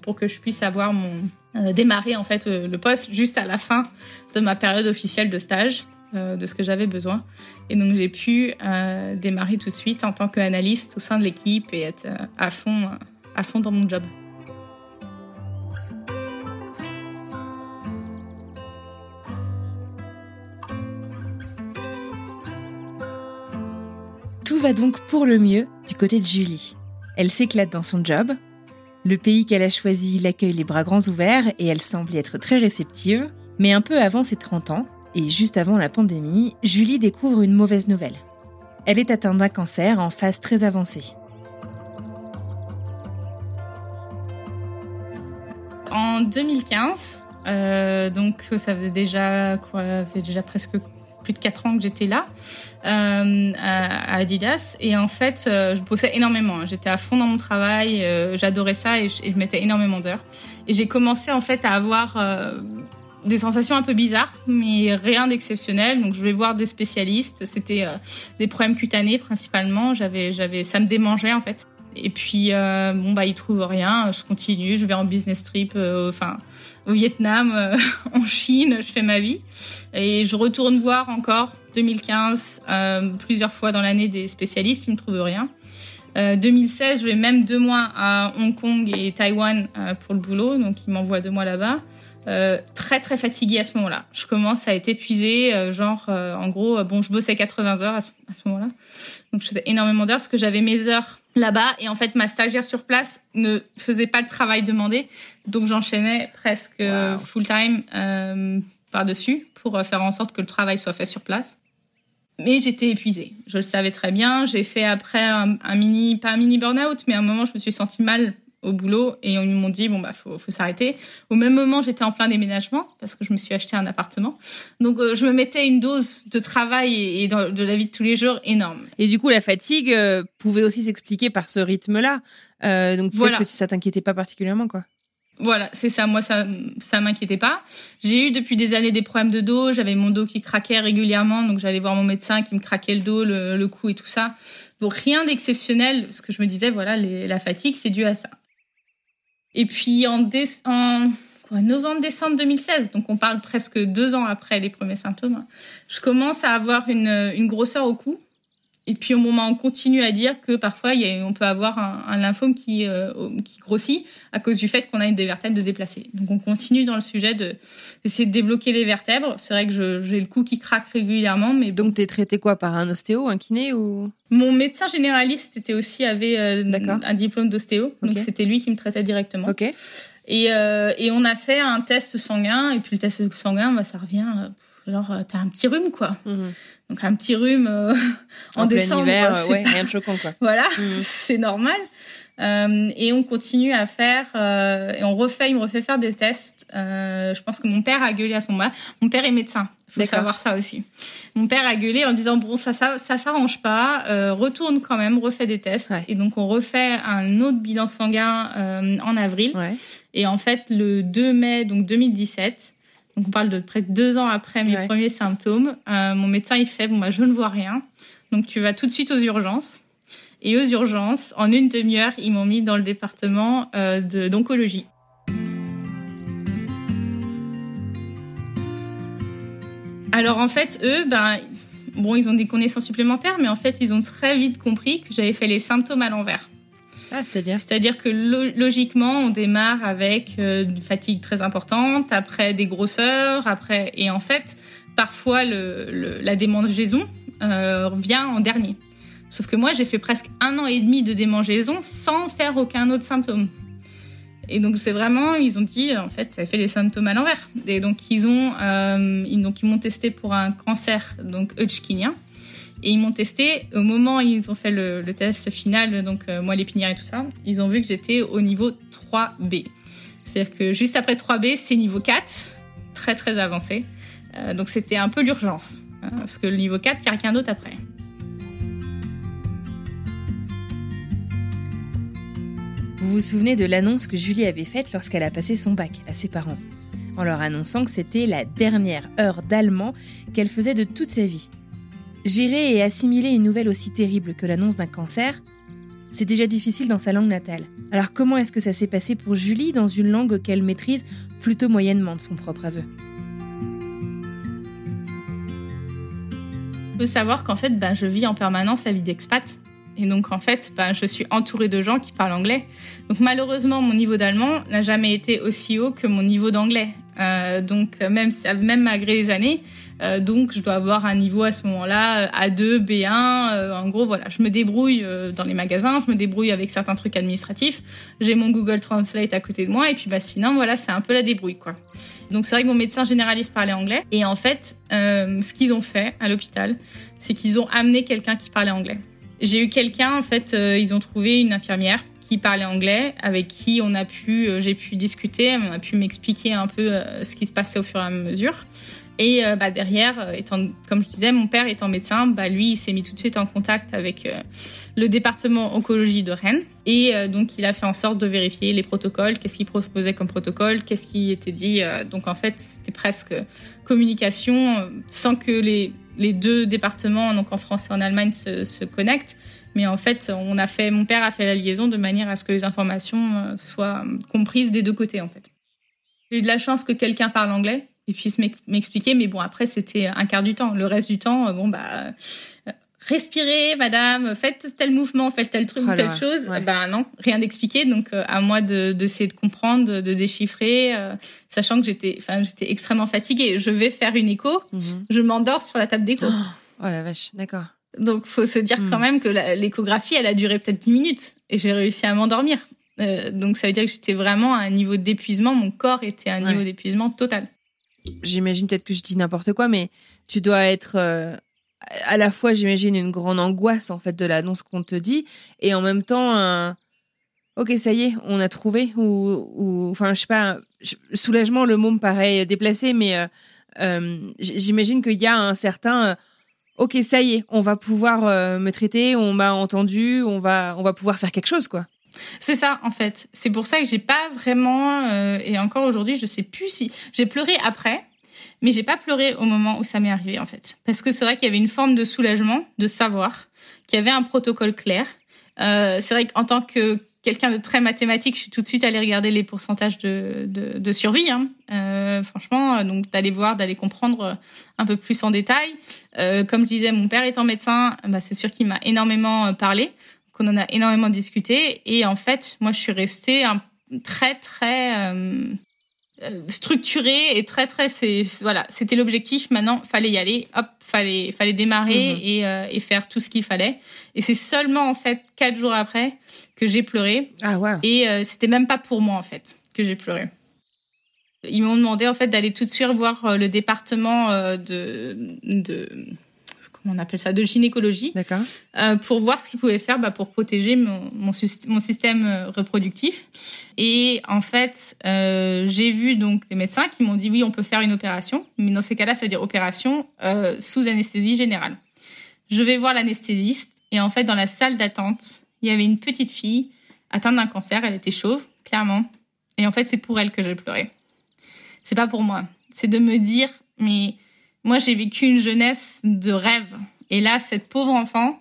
A: pour que je puisse avoir mon euh, démarrer en fait euh, le poste juste à la fin de ma période officielle de stage euh, de ce que j'avais besoin et donc j'ai pu démarrer tout de suite en tant qu'analyste au sein de l'équipe et être à fond à fond dans mon job.
B: Tout va donc pour le mieux du côté de Julie. Elle s'éclate dans son job, le pays qu'elle a choisi l'accueille les bras grands ouverts et elle semble y être très réceptive. Mais un peu avant ses 30 ans, et juste avant la pandémie, Julie découvre une mauvaise nouvelle. Elle est atteinte d'un cancer en phase très avancée.
A: En 2015, euh, donc ça faisait déjà quoi, ça faisait déjà presque plus de 4 ans que j'étais là euh, à, Adidas et en fait euh, je bossais énormément j'étais à fond dans mon travail euh, j'adorais ça et je, mettais énormément d'heures et j'ai commencé en fait à avoir des sensations un peu bizarres, mais rien d'exceptionnel. Donc je vais voir des spécialistes. C'était des problèmes cutanés principalement. J'avais, j'avais, ça me démangeait en fait. Et puis bon bah ils trouvent rien. Je continue. Je vais en business trip. enfin au Vietnam, euh, en Chine, je fais ma vie. Et je retourne voir encore 2015, euh, plusieurs fois dans l'année des spécialistes, ils ne trouvent rien. 2016, euh, je vais même deux mois à Hong Kong et Taïwan pour le boulot, donc ils m'envoient deux mois là-bas. Très très fatiguée à ce moment-là. Je commence à être épuisée, genre en gros, bon, je bossais 80 heures à ce, à ce moment-là, donc je faisais énormément d'heures parce que j'avais mes heures là-bas et en fait ma stagiaire sur place ne faisait pas le travail demandé donc j'enchaînais presque full time euh, par-dessus pour faire en sorte que le travail soit fait sur place. Mais j'étais épuisée. Je le savais très bien. J'ai fait après un, mini, pas un mini burn-out, mais à un moment, je me suis sentie mal au boulot et ils m'ont dit bon bah faut, faut s'arrêter. Au même moment, j'étais en plein déménagement parce que je me suis acheté un appartement. Donc euh, je me mettais une dose de travail et, de la vie de tous les jours énorme.
B: Et du coup, la fatigue euh, pouvait aussi s'expliquer par ce rythme-là. Euh, donc peut-être que ça t'inquiétait pas particulièrement quoi.
A: Voilà, c'est ça. Moi, ça, ça m'inquiétait pas. J'ai eu depuis des années des problèmes de dos. J'avais mon dos qui craquait régulièrement, donc j'allais voir mon médecin qui me craquait le dos, le, le cou et tout ça. Donc rien d'exceptionnel. Ce que je me disais, voilà, la fatigue, c'est dû à ça. Et puis en, novembre-décembre 2016, donc on parle presque deux ans après les premiers symptômes, je commence à avoir une, une grosseur au cou. Et puis au moment, on continue à dire que parfois il y on peut avoir un, lymphome qui, euh, qui grossit à cause du fait qu'on a une des vertèbres de. Donc on continue dans le sujet de d'essayer de débloquer les vertèbres. C'est vrai que j'ai le cou qui craque régulièrement, mais
B: donc tu es traité quoi par un ostéo, un kiné ou?
A: Mon médecin généraliste était aussi avait euh, un diplôme d'ostéo, donc c'était lui qui me traitait directement.
B: Ok.
A: Et, euh, et on a fait un test sanguin et puis le test sanguin, bah, ça revient genre t'as un petit rhume quoi. Mhm. Donc un petit rhume euh, en, décembre.
B: Hiver, euh, ouais, rien de choquant quoi.
A: voilà, mm. c'est normal. Euh, et on continue à faire euh, et on refait, il me refait faire des tests. Euh, je pense que mon père a gueulé à ce moment-là. Mon père est médecin, faut savoir ça aussi. Mon père a gueulé en disant bon ça ça ça s'arrange pas, euh, retourne quand même, refait des tests. Et donc on refait un autre bilan sanguin en avril. Ouais. Et en fait le 2 mai donc 2017 donc on parle de près de deux ans après mes premiers symptômes. Euh, mon médecin il fait bon bah je ne vois rien, donc tu vas tout de suite aux urgences. Et aux urgences, en une demi-heure, ils m'ont mis dans le département euh, d'oncologie. Alors en fait, eux, ben bon, ils ont des connaissances supplémentaires, mais en fait, ils ont très vite compris que j'avais fait les symptômes à l'envers.
B: Ah, c'est-à-dire
A: que logiquement, on démarre avec euh, une fatigue très importante, après des grosseurs, après et en fait, parfois la démangeaison euh, vient en dernier. Sauf que moi, j'ai fait presque un an et demi de démangeaison sans faire aucun autre symptôme. Et donc c'est vraiment, ils ont dit, en fait, ça fait les symptômes à l'envers. Et donc ils euh, m'ont testé pour un cancer donc Hodgkinien. Et ils m'ont testé au moment où ils ont fait le, test final, donc euh, moi l'épinière et tout ça, ils ont vu que j'étais au niveau 3B. C'est-à-dire que juste après 3B, c'est niveau 4, très très avancé. Euh, donc c'était un peu l'urgence, hein, parce que le niveau 4, il n'y a rien d'autre après.
B: Vous vous souvenez de l'annonce que Julie avait faite lorsqu'elle a passé son bac à ses parents, en leur annonçant que c'était la dernière heure d'allemand qu'elle faisait de toute sa vie Gérer et assimiler une nouvelle aussi terrible que l'annonce d'un cancer, c'est déjà difficile dans sa langue natale. Alors comment est-ce que ça s'est passé pour Julie dans une langue qu'elle maîtrise plutôt moyennement de son propre aveu?
A: Il faut savoir qu'en fait, ben, je vis en permanence la vie d'expat. Et donc, en fait, ben, je suis entourée de gens qui parlent anglais. Donc, malheureusement, mon niveau d'allemand n'a jamais été aussi haut que mon niveau d'anglais. Euh, donc, même, même malgré les années, euh, donc, je dois avoir un niveau à ce moment-là A2, B1. Euh, en gros, voilà, je me débrouille euh, dans les magasins, je me débrouille avec certains trucs administratifs. J'ai mon Google Translate à côté de moi, et puis bah sinon, voilà, c'est un peu la débrouille, quoi. Donc, c'est vrai que mon médecin généraliste parlait anglais. Et en fait, ce qu'ils ont fait à l'hôpital, c'est qu'ils ont amené quelqu'un qui parlait anglais. J'ai eu quelqu'un, en fait, ils ont trouvé une infirmière qui parlait anglais, avec qui on a pu, j'ai pu discuter, on a pu m'expliquer un peu ce qui se passait au fur et à mesure. Et euh, bah, derrière, euh, comme je disais, mon père étant médecin, bah, lui, il s'est mis tout de suite en contact avec euh, le département oncologie de Rennes. Et donc, il a fait en sorte de vérifier les protocoles, qu'est-ce qu'il proposait comme protocole, qu'est-ce qui était dit. donc, en fait, c'était presque communication sans que les, deux départements, donc en France et en Allemagne, se, se connectent. Mais en fait, on a fait, mon père a fait la liaison de manière à ce que les informations soient comprises des deux côtés, en fait. J'ai eu de la chance que quelqu'un parle anglais et puis m'expliquer. Mais bon, après, c'était un quart du temps. Le reste du temps, bon, bah, euh, respirez, madame, faites tel mouvement, faites tel truc, oh telle chose. Ben non, rien d'expliqué. Donc, euh, à moi de d'essayer de, comprendre, de, déchiffrer, euh, sachant que j'étais, enfin, j'étais extrêmement fatiguée. Je vais faire une écho, mhm. je m'endors sur la table d'écho.
B: Oh, la vache, d'accord.
A: Donc, faut se dire quand hmm. même que l'échographie, elle a duré peut-être 10 minutes et j'ai réussi à m'endormir. donc, ça veut dire que j'étais vraiment à un niveau d'épuisement. Mon corps était à un niveau d'épuisement total.
B: J'imagine peut-être que je dis n'importe quoi, mais tu dois être euh, à la fois, j'imagine, une grande angoisse en fait de l'annonce qu'on te dit, et en même temps un ok, ça y est, on a trouvé, ou, enfin, je sais pas, soulagement, le mot me paraît déplacé, mais euh, euh, j'imagine qu'il y a un certain, ok, ça y est, on va pouvoir me traiter, on m'a entendu, on va, on va pouvoir faire quelque chose, quoi.
A: C'est ça en fait. C'est pour ça que j'ai pas vraiment euh, et encore aujourd'hui, je sais plus si j'ai pleuré après, mais j'ai pas pleuré au moment où ça m'est arrivé en fait. Parce que c'est vrai qu'il y avait une forme de soulagement de savoir qu'il y avait un protocole clair. Euh, c'est vrai qu'en tant que quelqu'un de très mathématique, je suis tout de suite allée regarder les pourcentages de, de, survie. Hein. Euh, franchement, donc d'aller voir, d'aller comprendre un peu plus en détail. Comme je disais, mon père étant médecin, bah, c'est sûr qu'il m'a énormément parlé qu'on en a énormément discuté. Et en fait, moi, je suis restée un, très, très euh, euh structurée et très, très. C'est voilà, c'était l'objectif. Maintenant, fallait y aller. Hop, fallait, fallait démarrer mhm. et, euh, et faire tout ce qu'il fallait. Et c'est seulement en fait quatre jours après que j'ai pleuré.
B: Ah.
A: Et euh, c'était même pas pour moi en fait que j'ai pleuré. Ils m'ont demandé en fait d'aller tout de suite voir le département de, de on appelle ça, de gynécologie, euh, pour voir ce qu'ils pouvaient faire bah, pour protéger mon, mon, mon, système euh, reproductif. Et en fait, euh, j'ai vu donc des médecins qui m'ont dit oui, on peut faire une opération, mais dans ces cas-là, ça veut dire opération euh, sous anesthésie générale. Je vais voir l'anesthésiste et en fait, dans la salle d'attente, il y avait une petite fille atteinte d'un cancer. Elle était chauve, clairement. Et en fait, c'est pour elle que j'ai pleuré. C'est pas pour moi. C'est de me dire mais moi, j'ai vécu une jeunesse de rêve. Et là, cette pauvre enfant,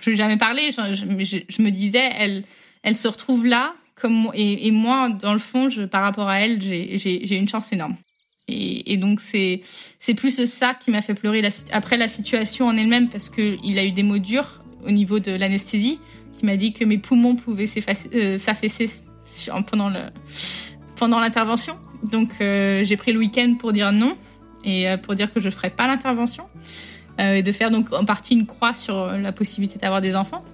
A: je lui ai jamais parlé, je, je, me disais, elle, se retrouve là, et, moi, dans le fond, par rapport à elle, j'ai une chance énorme. Et, donc c'est plus ça qui m'a fait pleurer après la situation en elle-même parce que il a eu des mots durs au niveau de l'anesthésie, qui m'a dit que mes poumons pouvaient euh, s'affaisser pendant l'intervention. Donc euh, j'ai pris le week-end pour dire non et euh, pour dire que je ferai pas l'intervention euh, et de faire donc en partie une croix sur la possibilité d'avoir des enfants.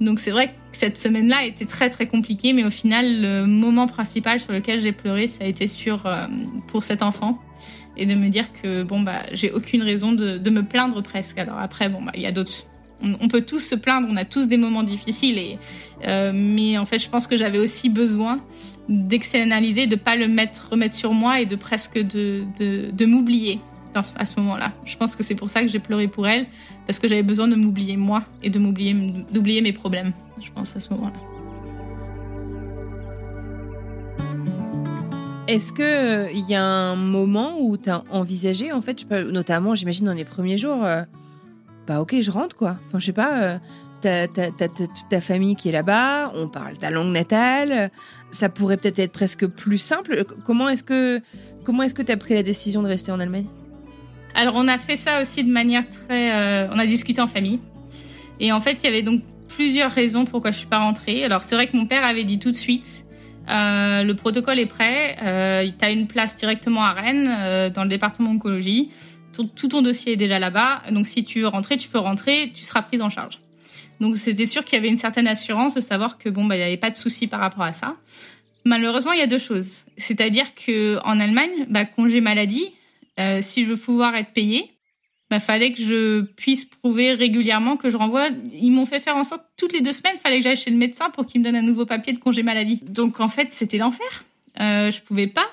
A: Donc c'est vrai que cette semaine-là était très très compliquée, mais au final le moment principal sur lequel j'ai pleuré, ça a été sur euh, pour cet enfant et de me dire que bon bah j'ai aucune raison de, me plaindre presque. Alors après bon bah il y a d'autres on, peut tous se plaindre, on a tous des moments difficiles, euh, mais en fait, je pense que j'avais aussi besoin d'externaliser, de pas le mettre, remettre sur moi et de presque de, de, m'oublier à ce moment-là. Je pense que c'est pour ça que j'ai pleuré pour elle, parce que j'avais besoin de m'oublier moi et de m'oublier, d'oublier mes problèmes. Je pense à ce moment-là.
B: Est-ce que euh, il y a un moment où tu as envisagé, en fait, notamment, j'imagine dans les premiers jours, euh, bah ok, je rentre quoi. Enfin, je sais pas, euh, t'as, toute ta famille qui est là-bas, on parle ta langue natale, ça pourrait peut-être être presque plus simple. Comment est-ce que comment est-ce que tu as pris la décision de rester en Allemagne?
A: Alors on a fait ça aussi de manière très, euh, on a discuté en famille. Et en fait, il y avait donc plusieurs raisons pourquoi je suis pas rentrée. Alors c'est vrai que mon père avait dit tout de suite. Euh, le protocole est prêt. Euh, tu as une place directement à Rennes, euh, dans le département oncologie tout, ton dossier est déjà là-bas. Donc si tu veux rentrer, tu peux rentrer, tu seras prise en charge. Donc c'était sûr qu'il y avait une certaine assurance de savoir que bon bah il n'y avait pas de souci par rapport à ça. Malheureusement, il y a deux choses. C'est-à-dire que en Allemagne, bah, congé maladie, euh, si je veux pouvoir être payée, bah fallait que je puisse prouver régulièrement que je renvoie. Ils m'ont fait faire en sorte toutes les deux semaines, fallait que j'aille chez le médecin pour qu'il me donne un nouveau papier de congé maladie. Donc en fait, c'était l'enfer. Euh, je pouvais pas.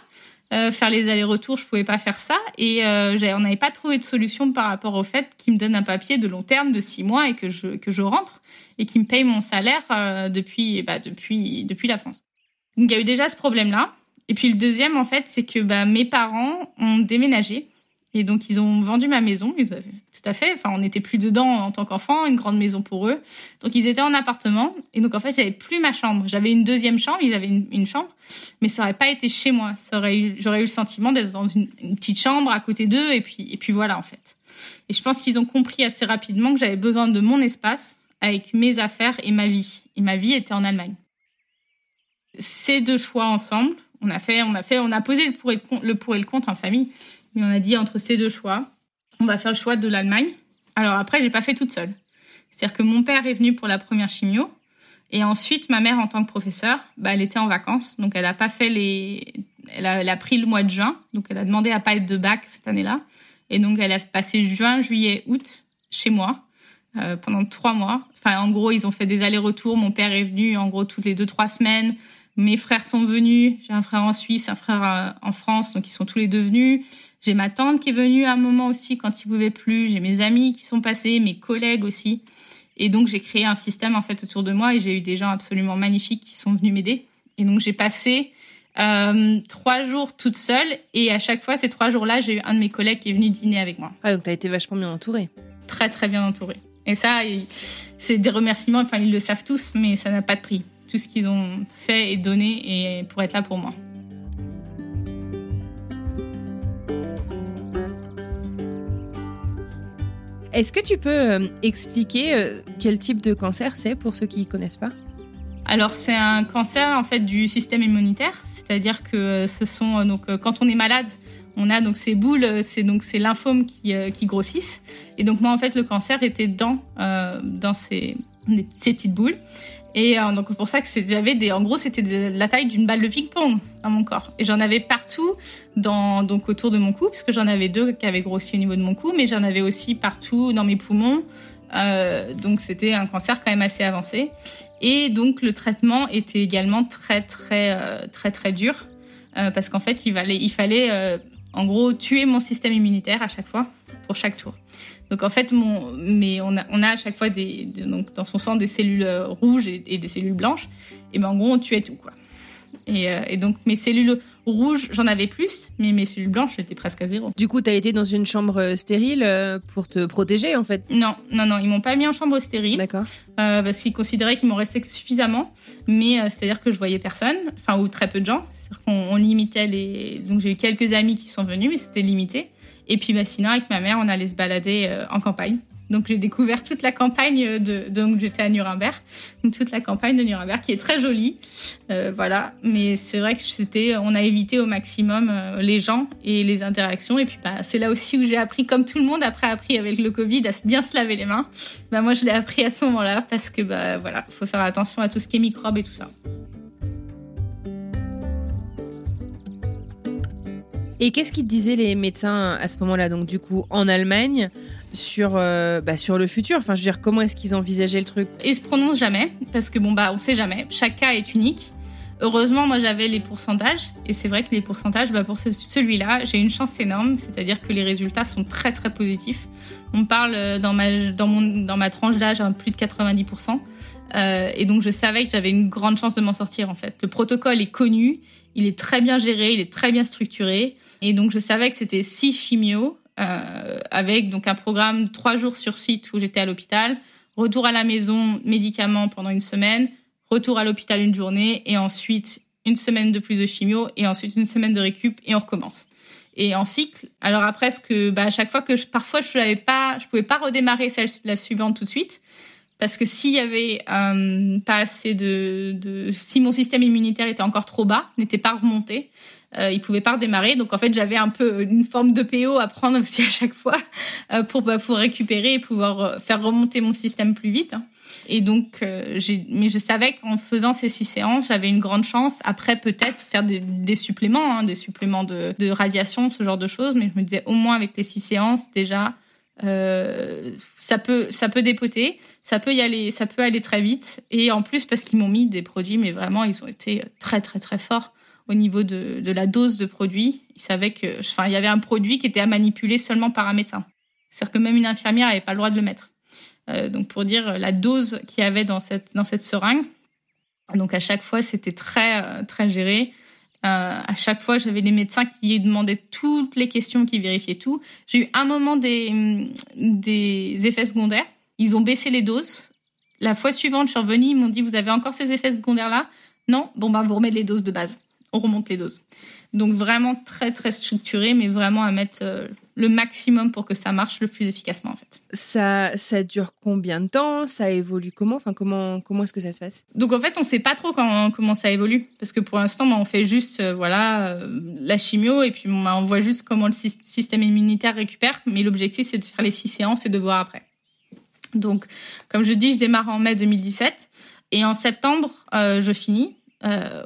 A: Euh, faire les allers-retours, je pouvais pas faire ça et euh, on n'avait pas trouvé de solution par rapport au fait qu'il me donne un papier de long terme de six mois et que je que je rentre et qu'il me paye mon salaire euh, depuis bah, depuis depuis la France. Donc il y a eu déjà ce problème là. Et puis le deuxième en fait, c'est que bah, mes parents ont déménagé et donc ils ont vendu ma maison, tout à fait. Enfin, on n'était plus dedans en tant qu'enfant, une grande maison pour eux. Donc ils étaient en appartement et donc en fait j'avais plus ma chambre. J'avais une deuxième chambre, ils avaient une, chambre, mais ça aurait pas été chez moi. Eu, j'aurais eu le sentiment d'être dans une, petite chambre à côté d'eux et puis voilà en fait. Et je pense qu'ils ont compris assez rapidement que j'avais besoin de mon espace avec mes affaires et ma vie. Et ma vie était en Allemagne. Ces deux choix ensemble, on a fait, on a fait, on a posé le pour et le contre en famille on a dit entre ces deux choix, on va faire le choix de l'Allemagne. Alors après, j'ai pas fait toute seule. C'est-à-dire que mon père est venu pour la première chimio, et ensuite ma mère en tant que professeure, bah, elle était en vacances, donc elle a pas fait les, elle a pris le mois de juin, donc elle a demandé à pas être de bac cette année-là. Et donc, elle a passé juin, juillet, août chez moi euh, pendant trois mois. Enfin, en gros, ils ont fait des allers-retours. Mon père est venu, en gros, toutes les deux, trois semaines. Mes frères sont venus. J'ai un frère en Suisse, un frère euh, en France, donc ils sont tous les deux venus. J'ai ma tante qui est venue à un moment aussi quand il pouvait plus. J'ai mes amis qui sont passés, mes collègues aussi. Et donc, j'ai créé un système, en fait, autour de moi et j'ai eu des gens absolument magnifiques qui sont venus m'aider. Et donc, j'ai passé euh, trois jours toute seule et à chaque fois, ces trois jours-là, j'ai eu un de mes collègues qui est venu dîner avec moi.
B: Ah, donc t'as été vachement bien entourée.
A: Très, très bien entourée. Et ça, c'est des remerciements, enfin, ils le savent tous, mais ça n'a pas de prix. Tout ce qu'ils ont fait et donné et pour être là pour moi.
B: Est-ce que tu peux euh, expliquer euh, quel type de cancer c'est pour ceux qui ne connaissent pas?
A: Alors c'est un cancer en fait du système immunitaire, c'est-à-dire que euh, ce sont donc quand on est malade, on a donc ces boules, c'est donc ces lymphomes qui, qui grossissent. Et donc moi en fait le cancer était dans dans ces ces petites boules. Et euh, donc pour ça que j'avais des, en gros c'était de la taille d'une balle de ping-pong dans mon corps. Et j'en avais partout, donc autour de mon cou, puisque j'en avais deux qui avaient grossi au niveau de mon cou, mais j'en avais aussi partout dans mes poumons. Euh, donc c'était un cancer quand même assez avancé. Et donc le traitement était également très très euh, très très dur parce qu'en fait il fallait en gros tuer mon système immunitaire à chaque fois pour chaque tour. Donc en fait, mais on a, on a à chaque fois des, donc dans son sang des cellules euh, rouges et, des cellules blanches. Et ben en gros, on tuait tout quoi. Et, euh, et donc mes cellules rouges, j'en avais plus, mais mes cellules blanches, j'étais presque à zéro.
B: Du coup, tu as été dans une chambre euh, stérile pour te protéger en fait?
A: Non, non, non, ils m'ont pas mis en chambre stérile.
B: D'accord.
A: Euh, parce qu'ils considéraient qu'il m'en restait suffisamment, mais c'est-à-dire que je voyais personne, enfin ou très peu de gens. C'est-à-dire qu'on limitait les. Donc j'ai eu quelques amis qui sont venus, mais c'était limité. Et puis bah, sinon, avec ma mère, on allait se balader euh, en campagne. Donc j'ai découvert toute la campagne de donc j'étais à Nuremberg, toute la campagne de Nuremberg qui est très jolie, euh, voilà. Mais c'est vrai que c'était, on a évité au maximum euh, les gens et les interactions. Et puis bah, c'est là aussi où j'ai appris, comme tout le monde après appris avec le Covid, à bien se laver les mains. Bah moi je l'ai appris à ce moment-là parce que bah voilà, faut faire attention à tout ce qui est microbes et tout ça.
B: Et qu'est-ce qu'ils disaient les médecins à ce moment-là, donc du coup en Allemagne, sur, euh, bah, sur le futur Enfin, je veux dire, comment est-ce qu'ils envisageaient le truc?
A: Ils se prononcent jamais, parce que bon, bah, on sait jamais. Chaque cas est unique. Heureusement, moi, j'avais les pourcentages, et c'est vrai que les pourcentages, bah, pour celui-là, j'ai une chance énorme, c'est-à-dire que les résultats sont très, très positifs. On parle euh, dans ma, dans mon, dans ma tranche d'âge à plus de 90%. Euh, et donc, je savais que j'avais une grande chance de m'en sortir, en fait. Le protocole est connu, il est très bien géré, il est très bien structuré. Et donc, je savais que c'était six chimios, euh, avec donc un programme trois jours sur site où j'étais à l'hôpital, retour à la maison, médicaments pendant une semaine, retour à l'hôpital une journée, et ensuite une semaine de plus de chimio, et ensuite une semaine de récup, et on recommence. Et en cycle. Alors après, ce que, bah, à chaque fois que je, parfois je n'avais pas, je pouvais pas redémarrer celle, la suivante tout de suite parce que s'il y avait euh, pas assez de, de, si mon système immunitaire était encore trop bas, n'était pas remonté, euh, il pouvait pas redémarrer. Donc en fait, j'avais un peu une forme de PO à prendre aussi à chaque fois euh, pour bah, pour récupérer et pouvoir euh, faire remonter mon système plus vite. Et donc, euh, mais je savais qu'en faisant ces six séances, j'avais une grande chance. Après, peut-être faire des, suppléments, hein, des suppléments de, de radiation, ce genre de choses. Mais je me disais, au moins avec les six séances, déjà, ça peut ça peut dépoter, ça peut y aller, ça peut aller très vite. Et en plus parce qu'ils m'ont mis des produits, mais vraiment ils ont été très très très forts au niveau de, de la dose de produit. Ils savaient que, enfin il y avait un produit qui était à manipuler seulement par un médecin. C'est-à-dire que même une infirmière n'avait pas le droit de le mettre. Euh, donc pour dire la dose qu'il y avait dans cette dans cette seringue. Donc à chaque fois c'était très euh, très géré. Euh, à chaque fois, j'avais des médecins qui demandaient toutes les questions, qui vérifiaient tout. J'ai eu un moment des, des effets secondaires. Ils ont baissé les doses. La fois suivante, je suis revenue, ils m'ont dit, vous avez encore ces effets secondaires-là? Non Bon, ben, vous remettez les doses de base. On remonte les doses. Donc vraiment très très structuré, mais vraiment à mettre euh, le maximum pour que ça marche le plus efficacement en fait.
B: Ça, ça dure combien de temps? Ça évolue comment? Enfin comment comment est-ce que ça se passe?
A: Donc en fait on sait pas trop quand, comment ça évolue parce que pour l'instant bah, on fait juste euh, voilà euh, la chimio et puis bah, on voit juste comment le système immunitaire récupère. Mais l'objectif c'est de faire les six séances et de voir après. Donc comme je dis je démarre en mai 2017 et en septembre je finis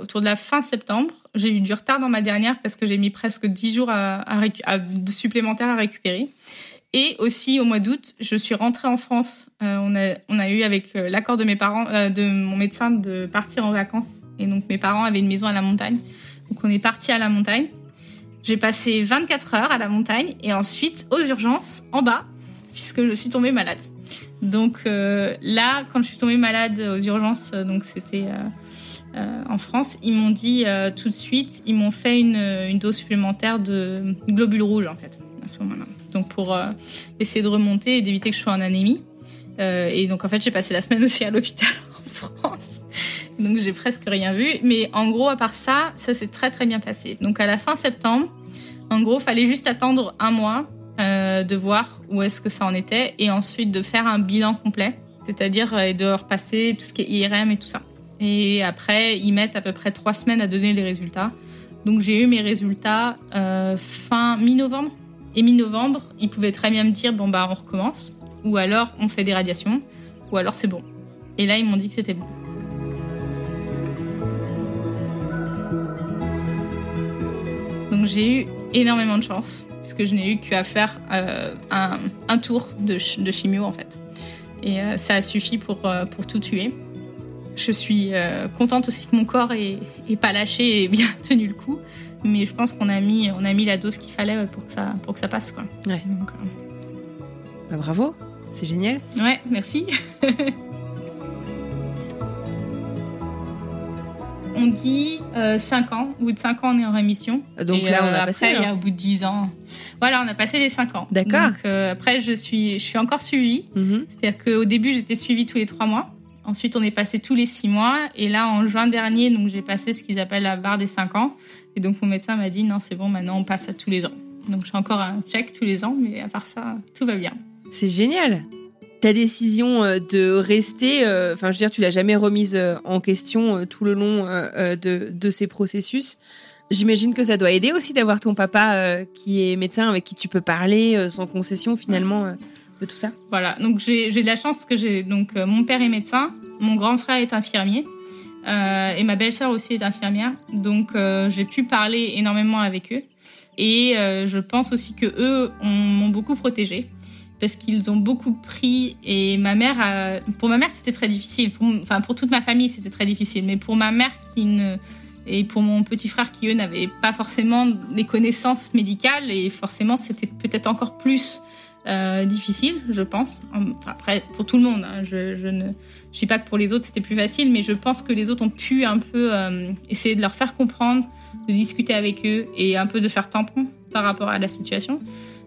A: autour de la fin septembre. J'ai eu du retard dans ma dernière parce que j'ai mis presque 10 jours supplémentaires à récupérer. Et aussi au mois d'août, je suis rentrée en France. Euh, on, a, eu avec euh, l'accord de mes parents, euh, de mon médecin, de partir en vacances. Et donc mes parents avaient une maison à la montagne. Donc on est parti à la montagne. J'ai passé 24 heures à la montagne et ensuite aux urgences en bas puisque je suis tombée malade. Donc là, quand je suis tombée malade aux urgences, donc c'était en France, ils m'ont dit tout de suite, ils m'ont fait une, une dose supplémentaire de globules rouges en fait à ce moment-là donc pour euh, essayer de remonter et d'éviter que je sois en anémie. Euh, et donc en fait, j'ai passé la semaine aussi à l'hôpital en France. Donc j'ai presque rien vu. Mais en gros, à part ça, ça s'est très très bien passé. Donc à la fin septembre, en gros, fallait juste attendre un mois euh, de voir où est-ce que ça en était et ensuite de faire un bilan complet, c'est-à-dire de repasser tout ce qui est IRM et tout ça. Et après, ils mettent à peu près trois semaines à donner les résultats. Donc j'ai eu mes résultats fin mi-novembre. Et mi-novembre, ils pouvaient très bien me dire bon bah on recommence, ou alors on fait des radiations, ou alors c'est bon. Et là ils m'ont dit que c'était bon. Donc j'ai eu énormément de chance, puisque je n'ai eu qu'à faire euh, un, tour de, chimio en fait. Et euh, ça a suffi pour, euh, pour tout tuer. Je suis contente aussi que mon corps ait, ait pas lâché et bien tenu le coup mais je pense qu'on a mis on a mis la dose qu'il fallait pour que ça pour que ça passe quoi.
B: Ouais. Donc, euh, bah, bravo, c'est génial.
A: Ouais, merci. on dit 5 euh, ans. Au bout de 5 ans, on est en rémission.
B: Donc là, on a euh, passé.
A: Après, au bout de 10 ans. Voilà, on a passé les 5 ans.
B: D'accord.
A: Après, je suis, je suis encore suivie. Mm-hmm. C'est-à-dire qu'au début, j'étais suivie tous les 3 mois. Ensuite, on est passé tous les 6 mois. Et là, en juin dernier, donc j'ai passé ce qu'ils appellent la barre des 5 ans. Et donc mon médecin m'a dit non, c'est bon, maintenant on passe à tous les ans. Donc j'ai encore un check tous les ans, mais à part ça, tout va bien.
B: C'est génial. Ta décision euh, de rester, euh, enfin je veux dire, tu l'as jamais remise euh, en question tout le long de ces processus. J'imagine que ça doit aider aussi d'avoir ton papa qui est médecin avec qui tu peux parler sans concession finalement tout ça.
A: Voilà, donc j'ai de la chance que j'ai donc mon père est médecin, mon grand frère est infirmier. Euh, et ma belle-sœur aussi est infirmière, donc euh, j'ai pu parler énormément avec eux. Et euh, je pense aussi que eux m'ont beaucoup protégée parce qu'ils ont beaucoup pris. Et ma mère, a, pour ma mère, c'était très difficile. Pour, enfin, pour toute ma famille, c'était très difficile. Mais pour ma mère qui ne et pour mon petit frère qui eux n'avaient pas forcément des connaissances médicales et forcément c'était peut-être encore plus euh, difficile, je pense. Enfin, après, pour tout le monde, hein, je, je, ne je dis pas que pour les autres c'était plus facile, mais je pense que les autres ont pu un peu euh, essayer de leur faire comprendre, de discuter avec eux et un peu de faire tampon par rapport à la situation.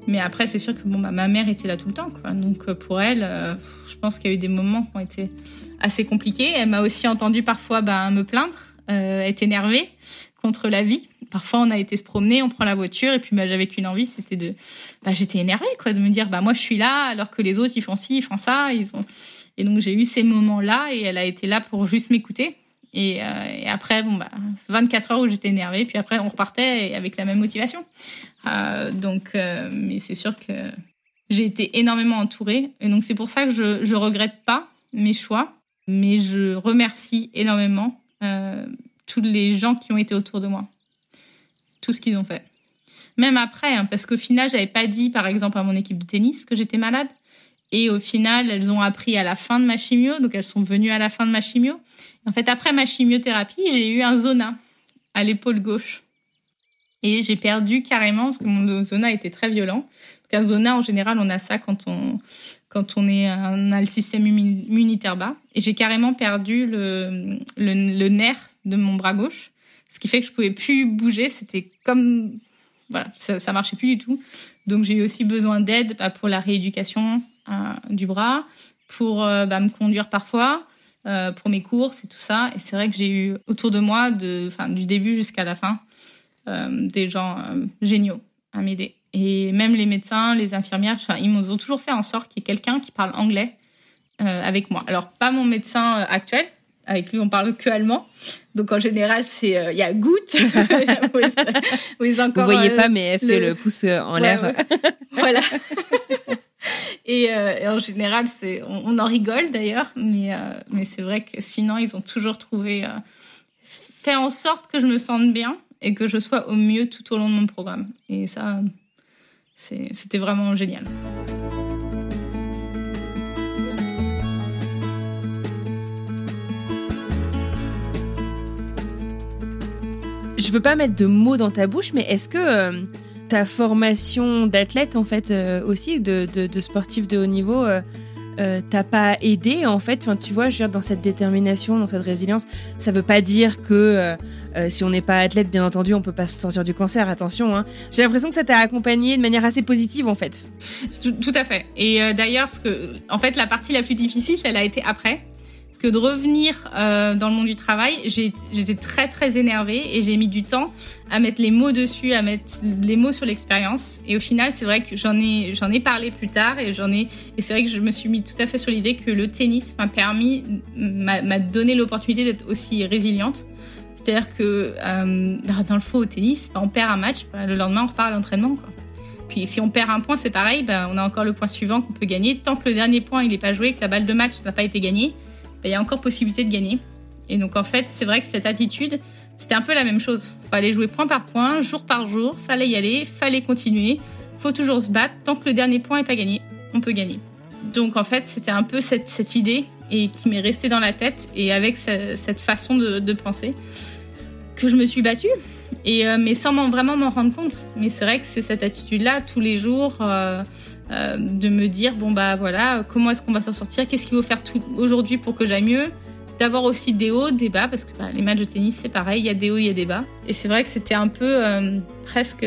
A: Mais après, c'est sûr que bon, bah, ma mère était là tout le temps, quoi. Donc euh, pour elle, je pense qu'il y a eu des moments qui ont été assez compliqués. Elle m'a aussi entendu parfois bah, me plaindre, être énervée contre la vie. Parfois, on a été se promener, on prend la voiture, et puis bah, j'avais qu'une envie, c'était de, bah, j'étais énervée, quoi, de me dire, bah moi je suis là, alors que les autres ils font ci, ils font ça, ils ont. Et donc j'ai eu ces moments-là, et elle a été là pour juste m'écouter. Et, euh, après, bon bah, 24 heures où j'étais énervée, puis après on repartait avec la même motivation. Euh, donc, euh, mais c'est sûr que j'ai été énormément entourée, et donc c'est pour ça que je je regrette pas mes choix, mais je remercie énormément tous les gens qui ont été autour de moi, tout ce qu'ils ont fait. Même après, hein, parce qu'au final, j'avais pas dit, par exemple, à mon équipe de tennis que j'étais malade. Et au final, elles ont appris à la fin de ma chimio, donc elles sont venues à la fin de ma chimio. En fait, après ma chimiothérapie, j'ai eu un zona à l'épaule gauche. Et j'ai perdu carrément, parce que mon zona était très violent. Donc un zona, en général, on a ça quand on, quand on, est, on a le système immunitaire bas. Et j'ai carrément perdu le, le, le nerf de mon bras gauche, ce qui fait que je pouvais plus bouger. C'était comme voilà, ça, ça marchait plus du tout. Donc j'ai eu aussi besoin d'aide bah, pour la rééducation euh, du bras, pour euh, bah, me conduire parfois, euh, pour mes courses et tout ça. Et c'est vrai que j'ai eu autour de moi, de, du début jusqu'à la fin, des gens géniaux à m'aider. Et même les médecins, les infirmières, ils m'ont toujours fait en sorte qu'il y ait quelqu'un qui parle anglais avec moi. Alors pas mon médecin actuel, avec lui, on parle que allemand. Donc en général, c'est euh, il y a goutte.
B: Vous encore, voyez euh, pas, mais elle fait le, pouce euh, en l'air.
A: voilà. Et, en général, c'est on, en rigole d'ailleurs, mais mais c'est vrai que sinon ils ont toujours trouvé fait en sorte que je me sente bien et que je sois au mieux tout au long de mon programme. Et ça, c'était vraiment génial.
B: Je veux pas mettre de mots dans ta bouche, mais est-ce que euh, ta formation d'athlète, en fait, euh, aussi, de, sportif de haut niveau, euh, t'as pas aidé en fait? Enfin, tu vois je veux dire, dans cette détermination dans cette résilience ça veut pas dire que euh, euh, si on n'est pas athlète bien entendu on peut pas se sortir du cancer attention hein. j'ai l'impression que ça t'a accompagné de manière assez positive en fait.
A: Tout à fait. Et d'ailleurs parce que en fait la partie la plus difficile elle a été après de revenir euh, dans le monde du travail, j'étais très très énervée et j'ai mis du temps à mettre les mots dessus, à mettre les mots sur l'expérience. Et au final, c'est vrai que j'en ai parlé plus tard et c'est vrai que je me suis mis tout à fait sur l'idée que le tennis m'a permis m'a donné l'opportunité d'être aussi résiliente. C'est-à-dire que euh, dans le faux au tennis, bah, on perd un match, bah, le lendemain on repart à l'entraînement. Puis si on perd un point, c'est pareil, bah, on a encore le point suivant qu'on peut gagner. Tant que le dernier point il n'est pas joué, que la balle de match n'a pas été gagnée, il y a encore possibilité de gagner. Et donc en fait, c'est vrai que cette attitude, c'était un peu la même chose. Fallait jouer point par point, jour par jour, fallait y aller, fallait continuer. Faut toujours se battre. Tant que le dernier point n'est pas gagné, on peut gagner. Donc en fait, c'était un peu cette, idée et qui m'est restée dans la tête et avec cette façon de, penser que je me suis battue. Et, euh, mais sans vraiment m'en rendre compte. Mais c'est vrai que c'est cette attitude-là tous les jours. Euh, euh, de me dire bon bah voilà comment est-ce qu'on va s'en sortir, qu'est-ce qu'il faut faire aujourd'hui pour que j'aille mieux, d'avoir aussi des hauts, des bas parce que bah, les matchs de tennis c'est pareil, il y a des hauts, il y a des bas. Et c'est vrai que c'était un peu euh, presque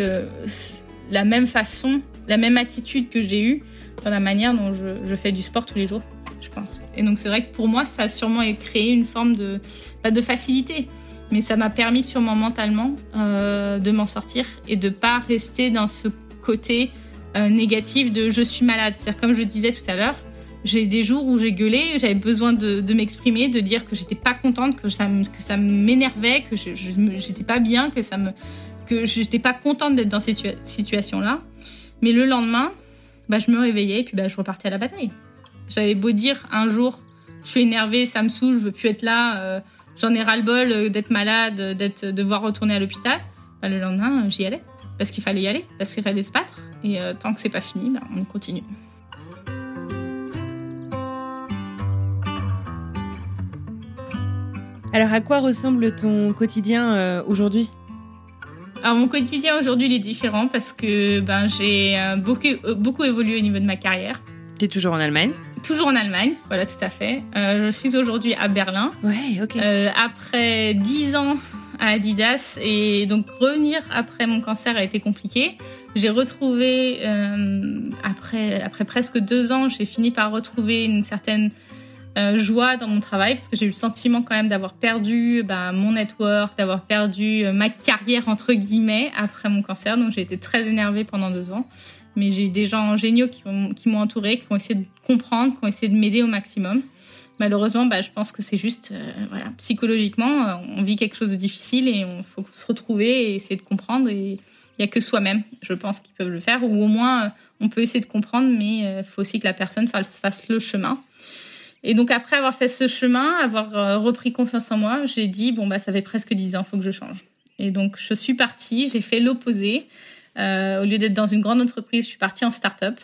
A: la même façon, la même attitude que j'ai eue dans la manière dont je, fais du sport tous les jours, je pense. Et donc c'est vrai que pour moi ça a sûrement créé une forme de pas de facilité. Mais ça m'a permis sûrement mentalement euh, de m'en sortir et de pas rester dans ce côté euh, négatif de je suis malade. C'est-à-dire, comme je disais tout à l'heure, j'ai des jours où j'ai gueulé, j'avais besoin de, m'exprimer, de dire que j'étais pas contente, que ça, que ça m'énervait, que je, j'étais pas bien, que ça me, que j'étais pas contente d'être dans cette situation-là. Mais le lendemain, bah, je me réveillais et puis bah, je repartais à la bataille. J'avais beau dire un jour, je suis énervée, ça me saoule, je veux plus être là, euh, j'en ai ras-le-bol euh, d'être malade, d'être, devoir retourner à l'hôpital. Bah, le lendemain, j'y allais parce qu'il fallait y aller, parce qu'il fallait se battre. Et euh, tant que c'est pas fini, bah, on continue.
B: Alors, à quoi ressemble ton quotidien euh, aujourd'hui?
A: Alors mon quotidien aujourd'hui il est différent parce que ben j'ai euh, beaucoup beaucoup évolué au niveau de ma carrière.
B: Tu es toujours en Allemagne?
A: Toujours en Allemagne, voilà tout à fait. je suis aujourd'hui à Berlin.
B: Ouais, ok.
A: après dix ans à Adidas et donc revenir après mon cancer a été compliqué. J'ai retrouvé euh, après après presque deux ans, j'ai fini par retrouver une certaine euh, joie dans mon travail parce que j'ai eu le sentiment quand même d'avoir perdu bah, mon network, d'avoir perdu euh, ma carrière entre guillemets après mon cancer. Donc j'ai été très énervée pendant deux ans. Mais j'ai eu des gens géniaux qui m'ont entouré, qui ont essayé de comprendre, qui ont essayé de m'aider au maximum malheureusement, bah, je pense que c'est juste, euh, voilà, psychologiquement, euh, on vit quelque chose de difficile et on faut se retrouver et essayer de comprendre. Et il y a que soi-même, je pense, qui peuvent le faire, ou au moins euh, on peut essayer de comprendre, mais il faut aussi que la personne fasse, le chemin. Et donc après avoir fait ce chemin, avoir repris confiance en moi, j'ai dit bon bah ça fait presque dix ans, faut que je change. Et donc je suis partie, j'ai fait l'opposé. au lieu d'être dans une grande entreprise, je suis partie en start-up.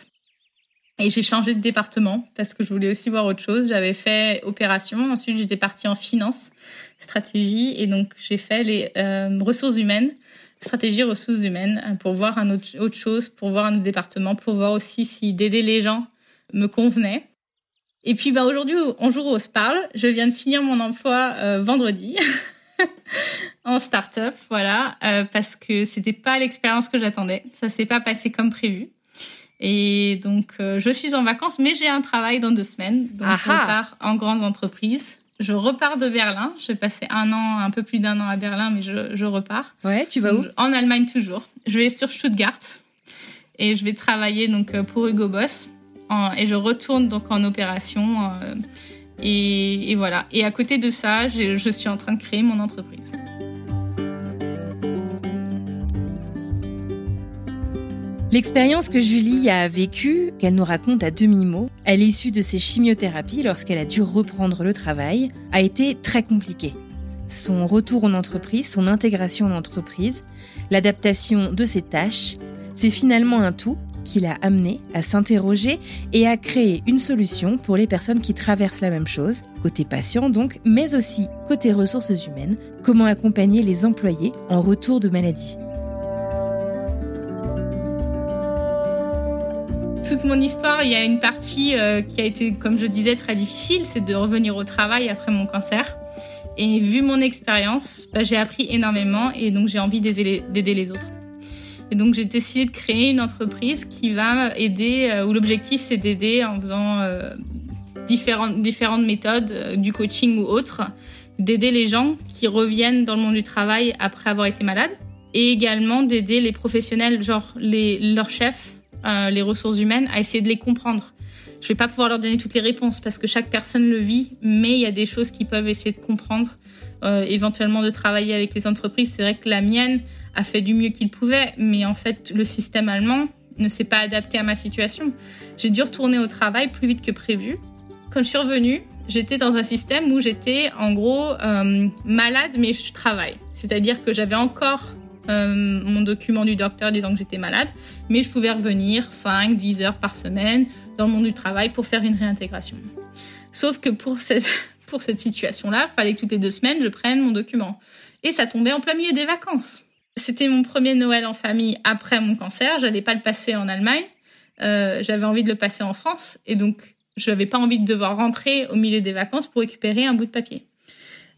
A: Et j'ai changé de département parce que je voulais aussi voir autre chose. J'avais fait opération, ensuite j'étais partie en finance, stratégie, et donc j'ai fait les euh, ressources humaines, stratégie ressources humaines, euh, pour voir un autre, autre chose, pour voir un autre département, pour voir aussi si d'aider les gens me convenait. Et puis bah aujourd'hui, en jour où on se parle, je viens de finir mon emploi euh, vendredi en start-up, voilà, parce que c'était pas l'expérience que j'attendais. Ça s'est pas passé comme prévu. Et donc, euh, je suis en vacances, mais j'ai un travail dans deux semaines. Donc, je repars en grande entreprise. Je repars de Berlin. J'ai passé un an, un peu plus d'un an à Berlin, mais je, je repars.
B: Ouais, tu vas où
A: En Allemagne toujours. Je vais sur Stuttgart et je vais travailler donc euh, pour Hugo Boss. et je retourne donc en opération. Euh, et, et, voilà. Et à côté de ça, je suis en train de créer mon entreprise.
B: L'expérience que Julie a vécue, qu'elle nous raconte à demi-mot, à l'issue de ses chimiothérapies lorsqu'elle a dû reprendre le travail, a été très compliquée. son retour en entreprise, son intégration en entreprise, l'adaptation de ses tâches. C'est finalement un tout qui l'a amené à s'interroger et à créer une solution pour les personnes qui traversent la même chose, côté patient donc, mais aussi côté ressources humaines, comment accompagner les employés en retour de maladie.
A: Toute mon histoire, il y a une partie euh, qui a été, comme je disais, très difficile, c'est de revenir au travail après mon cancer. Et vu mon expérience, bah, j'ai appris énormément et donc j'ai envie d'aider les autres. Et donc j'ai décidé de créer une entreprise qui va aider, euh, où l'objectif c'est d'aider en faisant euh, différentes, méthodes, euh, du coaching ou autre, d'aider les gens qui reviennent dans le monde du travail après avoir été malades, et également d'aider les professionnels, genre les, leurs chefs, les ressources humaines, à essayer de les comprendre. Je vais pas pouvoir leur donner toutes les réponses parce que chaque personne le vit, mais il y a des choses qu'ils peuvent essayer de comprendre, éventuellement de travailler avec les entreprises. C'est vrai que la mienne, a fait du mieux qu'il pouvait, mais en fait, le système allemand ne s'est pas adapté à ma situation. J'ai dû retourner au travail plus vite que prévu. Quand je suis revenue, j'étais dans un système où j'étais en gros euh, malade, mais je travaille. C'est-à-dire que j'avais encore euh, mon document du docteur disant que j'étais malade, mais je pouvais revenir 5, 10 heures par semaine dans le monde du travail pour faire une réintégration. Sauf que pour cette, pour cette situation-là, fallait que toutes les deux semaines, je prenne mon document. Et ça tombait en plein milieu des vacances. C'était mon premier Noël en famille après mon cancer. J'allais pas le passer en Allemagne. Euh, j'avais envie de le passer en France. Et donc, je n'avais pas envie de devoir rentrer au milieu des vacances pour récupérer un bout de papier.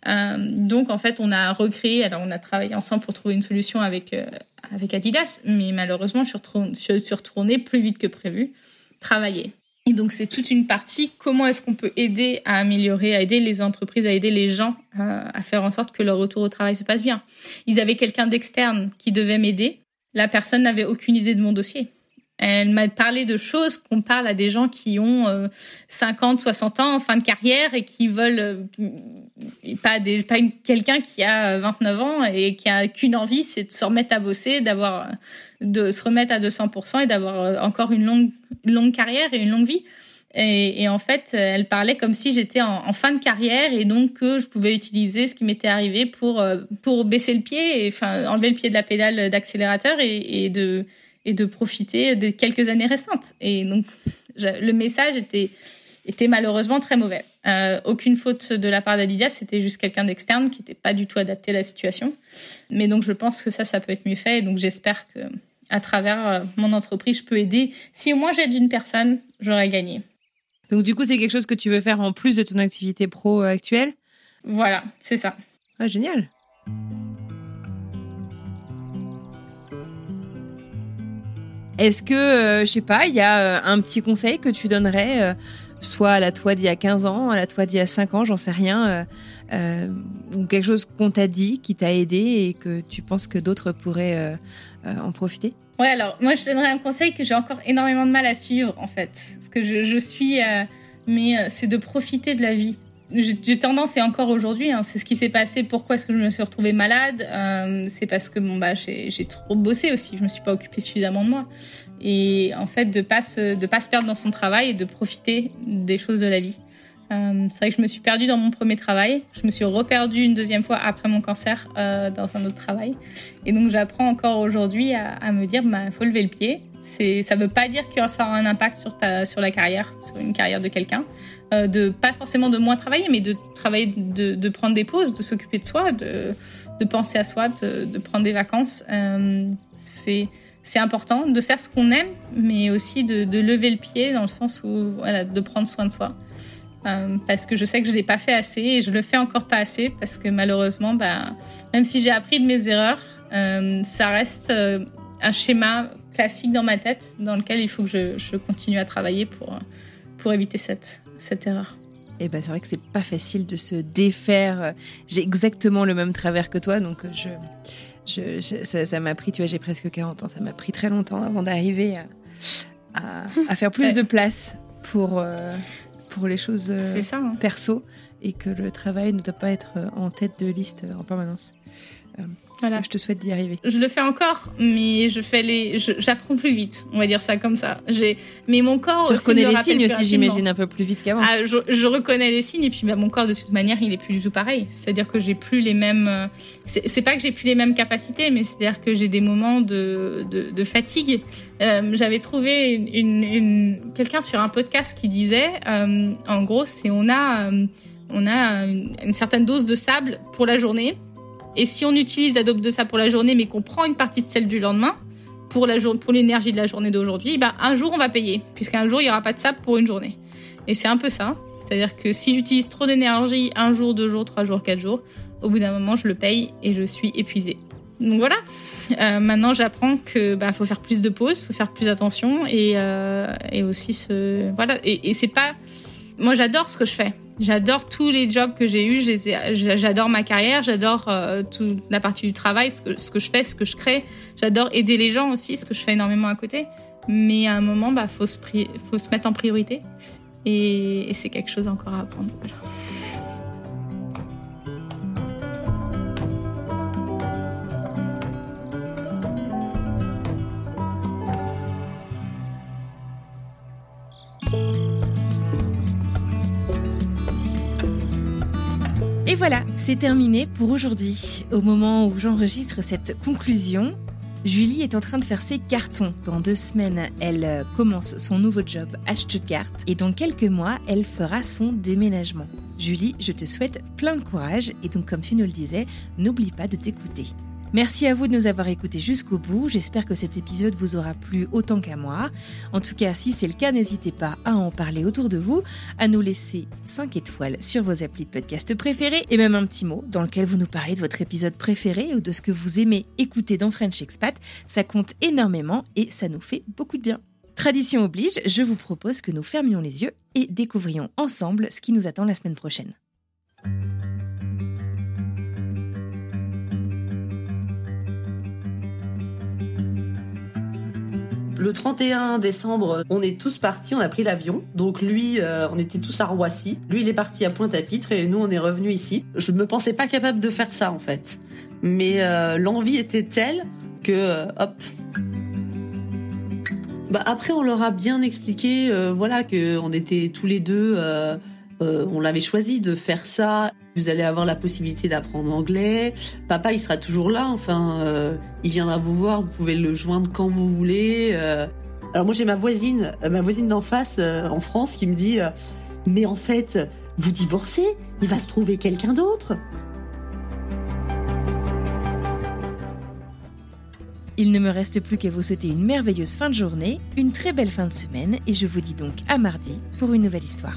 A: Euh, donc, en fait, on a recréé, alors on a travaillé ensemble pour trouver une solution avec, euh, avec Adidas. Mais malheureusement, je suis, retournée, plus vite que prévu travailler. Et donc, c'est toute une partie. Comment est-ce qu'on peut aider à améliorer, à aider les entreprises, à aider les gens euh, à, faire en sorte que leur retour au travail se passe bien? Ils avaient quelqu'un d'externe qui devait m'aider. La personne n'avait aucune idée de mon dossier. Elle m'a parlé de choses qu'on parle à des gens qui ont 50, euh, 60 ans en fin de carrière et qui veulent euh, pas des pas quelqu'un qui a 29 ans et qui a qu'une envie, c'est de se remettre à bosser, d'avoir de se remettre à 200% et d'avoir euh, encore une longue longue carrière et une longue vie. Et, en fait, elle parlait comme si j'étais en, fin de carrière et donc que je pouvais utiliser ce qui m'était arrivé pour pour baisser le pied, et, enfin enlever le pied de la pédale d'accélérateur et de et de profiter des quelques années récentes. Et donc, le message était, était malheureusement très mauvais. Euh, aucune faute de la part d'Adidas, c'était juste quelqu'un d'externe qui n'était pas du tout adapté à la situation. Mais donc, je pense que ça, ça peut être mieux fait. Et donc, j'espère que à travers euh, mon entreprise, je peux aider. Si au moins j'aide une personne, j'aurais gagné.
B: Donc, du coup, c'est quelque chose que tu veux faire en plus de ton activité pro euh, actuelle?
A: Voilà, c'est ça.
B: Ah, génial. Est-ce que, euh, je sais pas, il y a euh, un petit conseil que tu donnerais, euh, soit à la toi d'il y a 15 ans, à la toi d'il y a 5 ans, j'en sais rien, ou quelque chose qu'on t'a dit, qui t'a aidé et que tu penses que d'autres pourraient en profiter?
A: Ouais, alors moi je donnerais un conseil que j'ai encore énormément de mal à suivre en fait. Ce que je suis, mais c'est de profiter de la vie j'ai tendance et encore aujourd'hui, hein, c'est ce qui s'est passé. Pourquoi est-ce que je me suis retrouvée malade euh, C'est parce que bon bah j'ai trop bossé aussi. Je me suis pas occupée suffisamment de moi. Et en fait, de pas se, de pas se perdre dans son travail et de profiter des choses de la vie. Euh, c'est vrai que je me suis perdue dans mon premier travail. Je me suis reperdue une deuxième fois après mon cancer euh, dans un autre travail. Et donc j'apprends encore aujourd'hui à, me dire, bah faut lever le pied. C'est, ça veut pas dire que ça aura un impact sur ta, sur la carrière, sur une carrière de quelqu'un. Euh, de pas forcément de moins travailler, mais de travailler, de, prendre des pauses, de s'occuper de soi, de, penser à soi, de, prendre des vacances. Euh, c'est important de faire ce qu'on aime, mais aussi de, lever le pied dans le sens où voilà, de prendre soin de soi. Euh, parce que je sais que je l'ai pas fait assez et je le fais encore pas assez parce que malheureusement, bah, même si j'ai appris de mes erreurs, ça reste un schéma classique dans ma tête dans lequel il faut que je, je continue à travailler pour, pour éviter cette, cette erreur.
B: Eh ben c'est vrai que c'est pas facile de se défaire. J'ai exactement le même travers que toi, donc je, je, ça m'a pris, tu vois, j'ai presque 40 ans, ça m'a pris très longtemps avant d'arriver à, à, faire plus de place pour, euh, pour les choses euh,
A: ça, hein.
B: perso. et que le travail ne doit pas être en tête de liste en permanence. Voilà. Je te souhaite d'y arriver.
A: Je le fais encore, mais je fais les, j'apprends plus vite. On va dire ça comme ça. J'ai, mais mon corps.
B: Tu reconnais les signes aussi, j'imagine un peu plus vite qu'avant.
A: Ah, je, reconnais les signes et puis bah, mon corps de toute manière, il est plus du tout pareil. C'est-à-dire que j'ai plus les mêmes. Euh, c'est pas que j'ai plus les mêmes capacités, mais c'est-à-dire que j'ai des moments de, de, de fatigue. Euh, J'avais trouvé une, une, quelqu'un sur un podcast qui disait, euh, en gros, c'est on a euh, on a une, une certaine dose de sable pour la journée et si on utilise Adobe de ça pour la journée, mais qu'on prend une partie de celle du lendemain, pour l'énergie de la journée d'aujourd'hui, bah, un jour on va payer, puisqu'un jour il n'y aura pas de sable pour une journée. Et c'est un peu ça. C'est-à-dire que si j'utilise trop d'énergie un jour, deux jours, trois jours, quatre jours, au bout d'un moment je le paye et je suis épuisée. Donc voilà. Euh, maintenant j'apprends que bah faut faire plus de pauses, faut faire plus attention et, euh, aussi ce voilà et, et c'est pas moi j'adore ce que je fais. J'adore tous les jobs que j'ai eus, j'adore ma carrière, j'adore euh, toute la partie du travail, ce que, je fais, ce que je crée. J'adore aider les gens aussi, ce que je fais énormément à côté. Mais à un moment, bah, faut se, faut se mettre en priorité. Et, c'est quelque chose encore à apprendre.
B: Et voilà, c'est terminé pour aujourd'hui. Au moment où j'enregistre cette conclusion, Julie est en train de faire ses cartons. Dans deux semaines, elle euh, commence son nouveau job à Stuttgart et dans quelques mois, elle fera son déménagement. Julie, je te souhaite plein de courage et donc comme tu nous le disais, n'oublie pas de t'écouter. Merci à vous de nous avoir écoutés jusqu'au bout. J'espère que cet épisode vous aura plu autant qu'à moi. En tout cas, si c'est le cas, n'hésitez pas à en parler autour de vous, à nous laisser 5 étoiles sur vos applis de podcast préférés et même un petit mot dans lequel vous nous parlez de votre épisode préféré ou de ce que vous aimez écouter dans French Expat. Ça compte énormément et ça nous fait beaucoup de bien. Tradition oblige, je vous propose que nous fermions les yeux et découvrions ensemble ce qui nous attend la semaine prochaine.
C: Le 31 décembre, on est tous partis, on a pris l'avion. Donc lui, euh, on était tous à Roissy. Lui, il est parti à Pointe-à-Pitre et nous, on est revenus ici. Je me pensais pas capable de faire ça en fait, mais euh, l'envie était telle que euh, hop. Bah après, on leur a bien expliqué, voilà, que on était tous les deux. on l'avait choisi de faire ça vous allez avoir la possibilité d'apprendre anglais. Papa, il sera toujours là. Enfin, euh, il viendra vous voir. Vous pouvez le joindre quand vous voulez. Euh. Alors moi, j'ai ma voisine, euh, ma voisine d'en face en France, qui me dit "Mais en fait, vous divorcez? Il va se trouver quelqu'un d'autre."
B: Il ne me reste plus qu'à vous souhaiter une merveilleuse fin de journée, une très belle fin de semaine, et je vous dis donc à mardi pour une nouvelle histoire.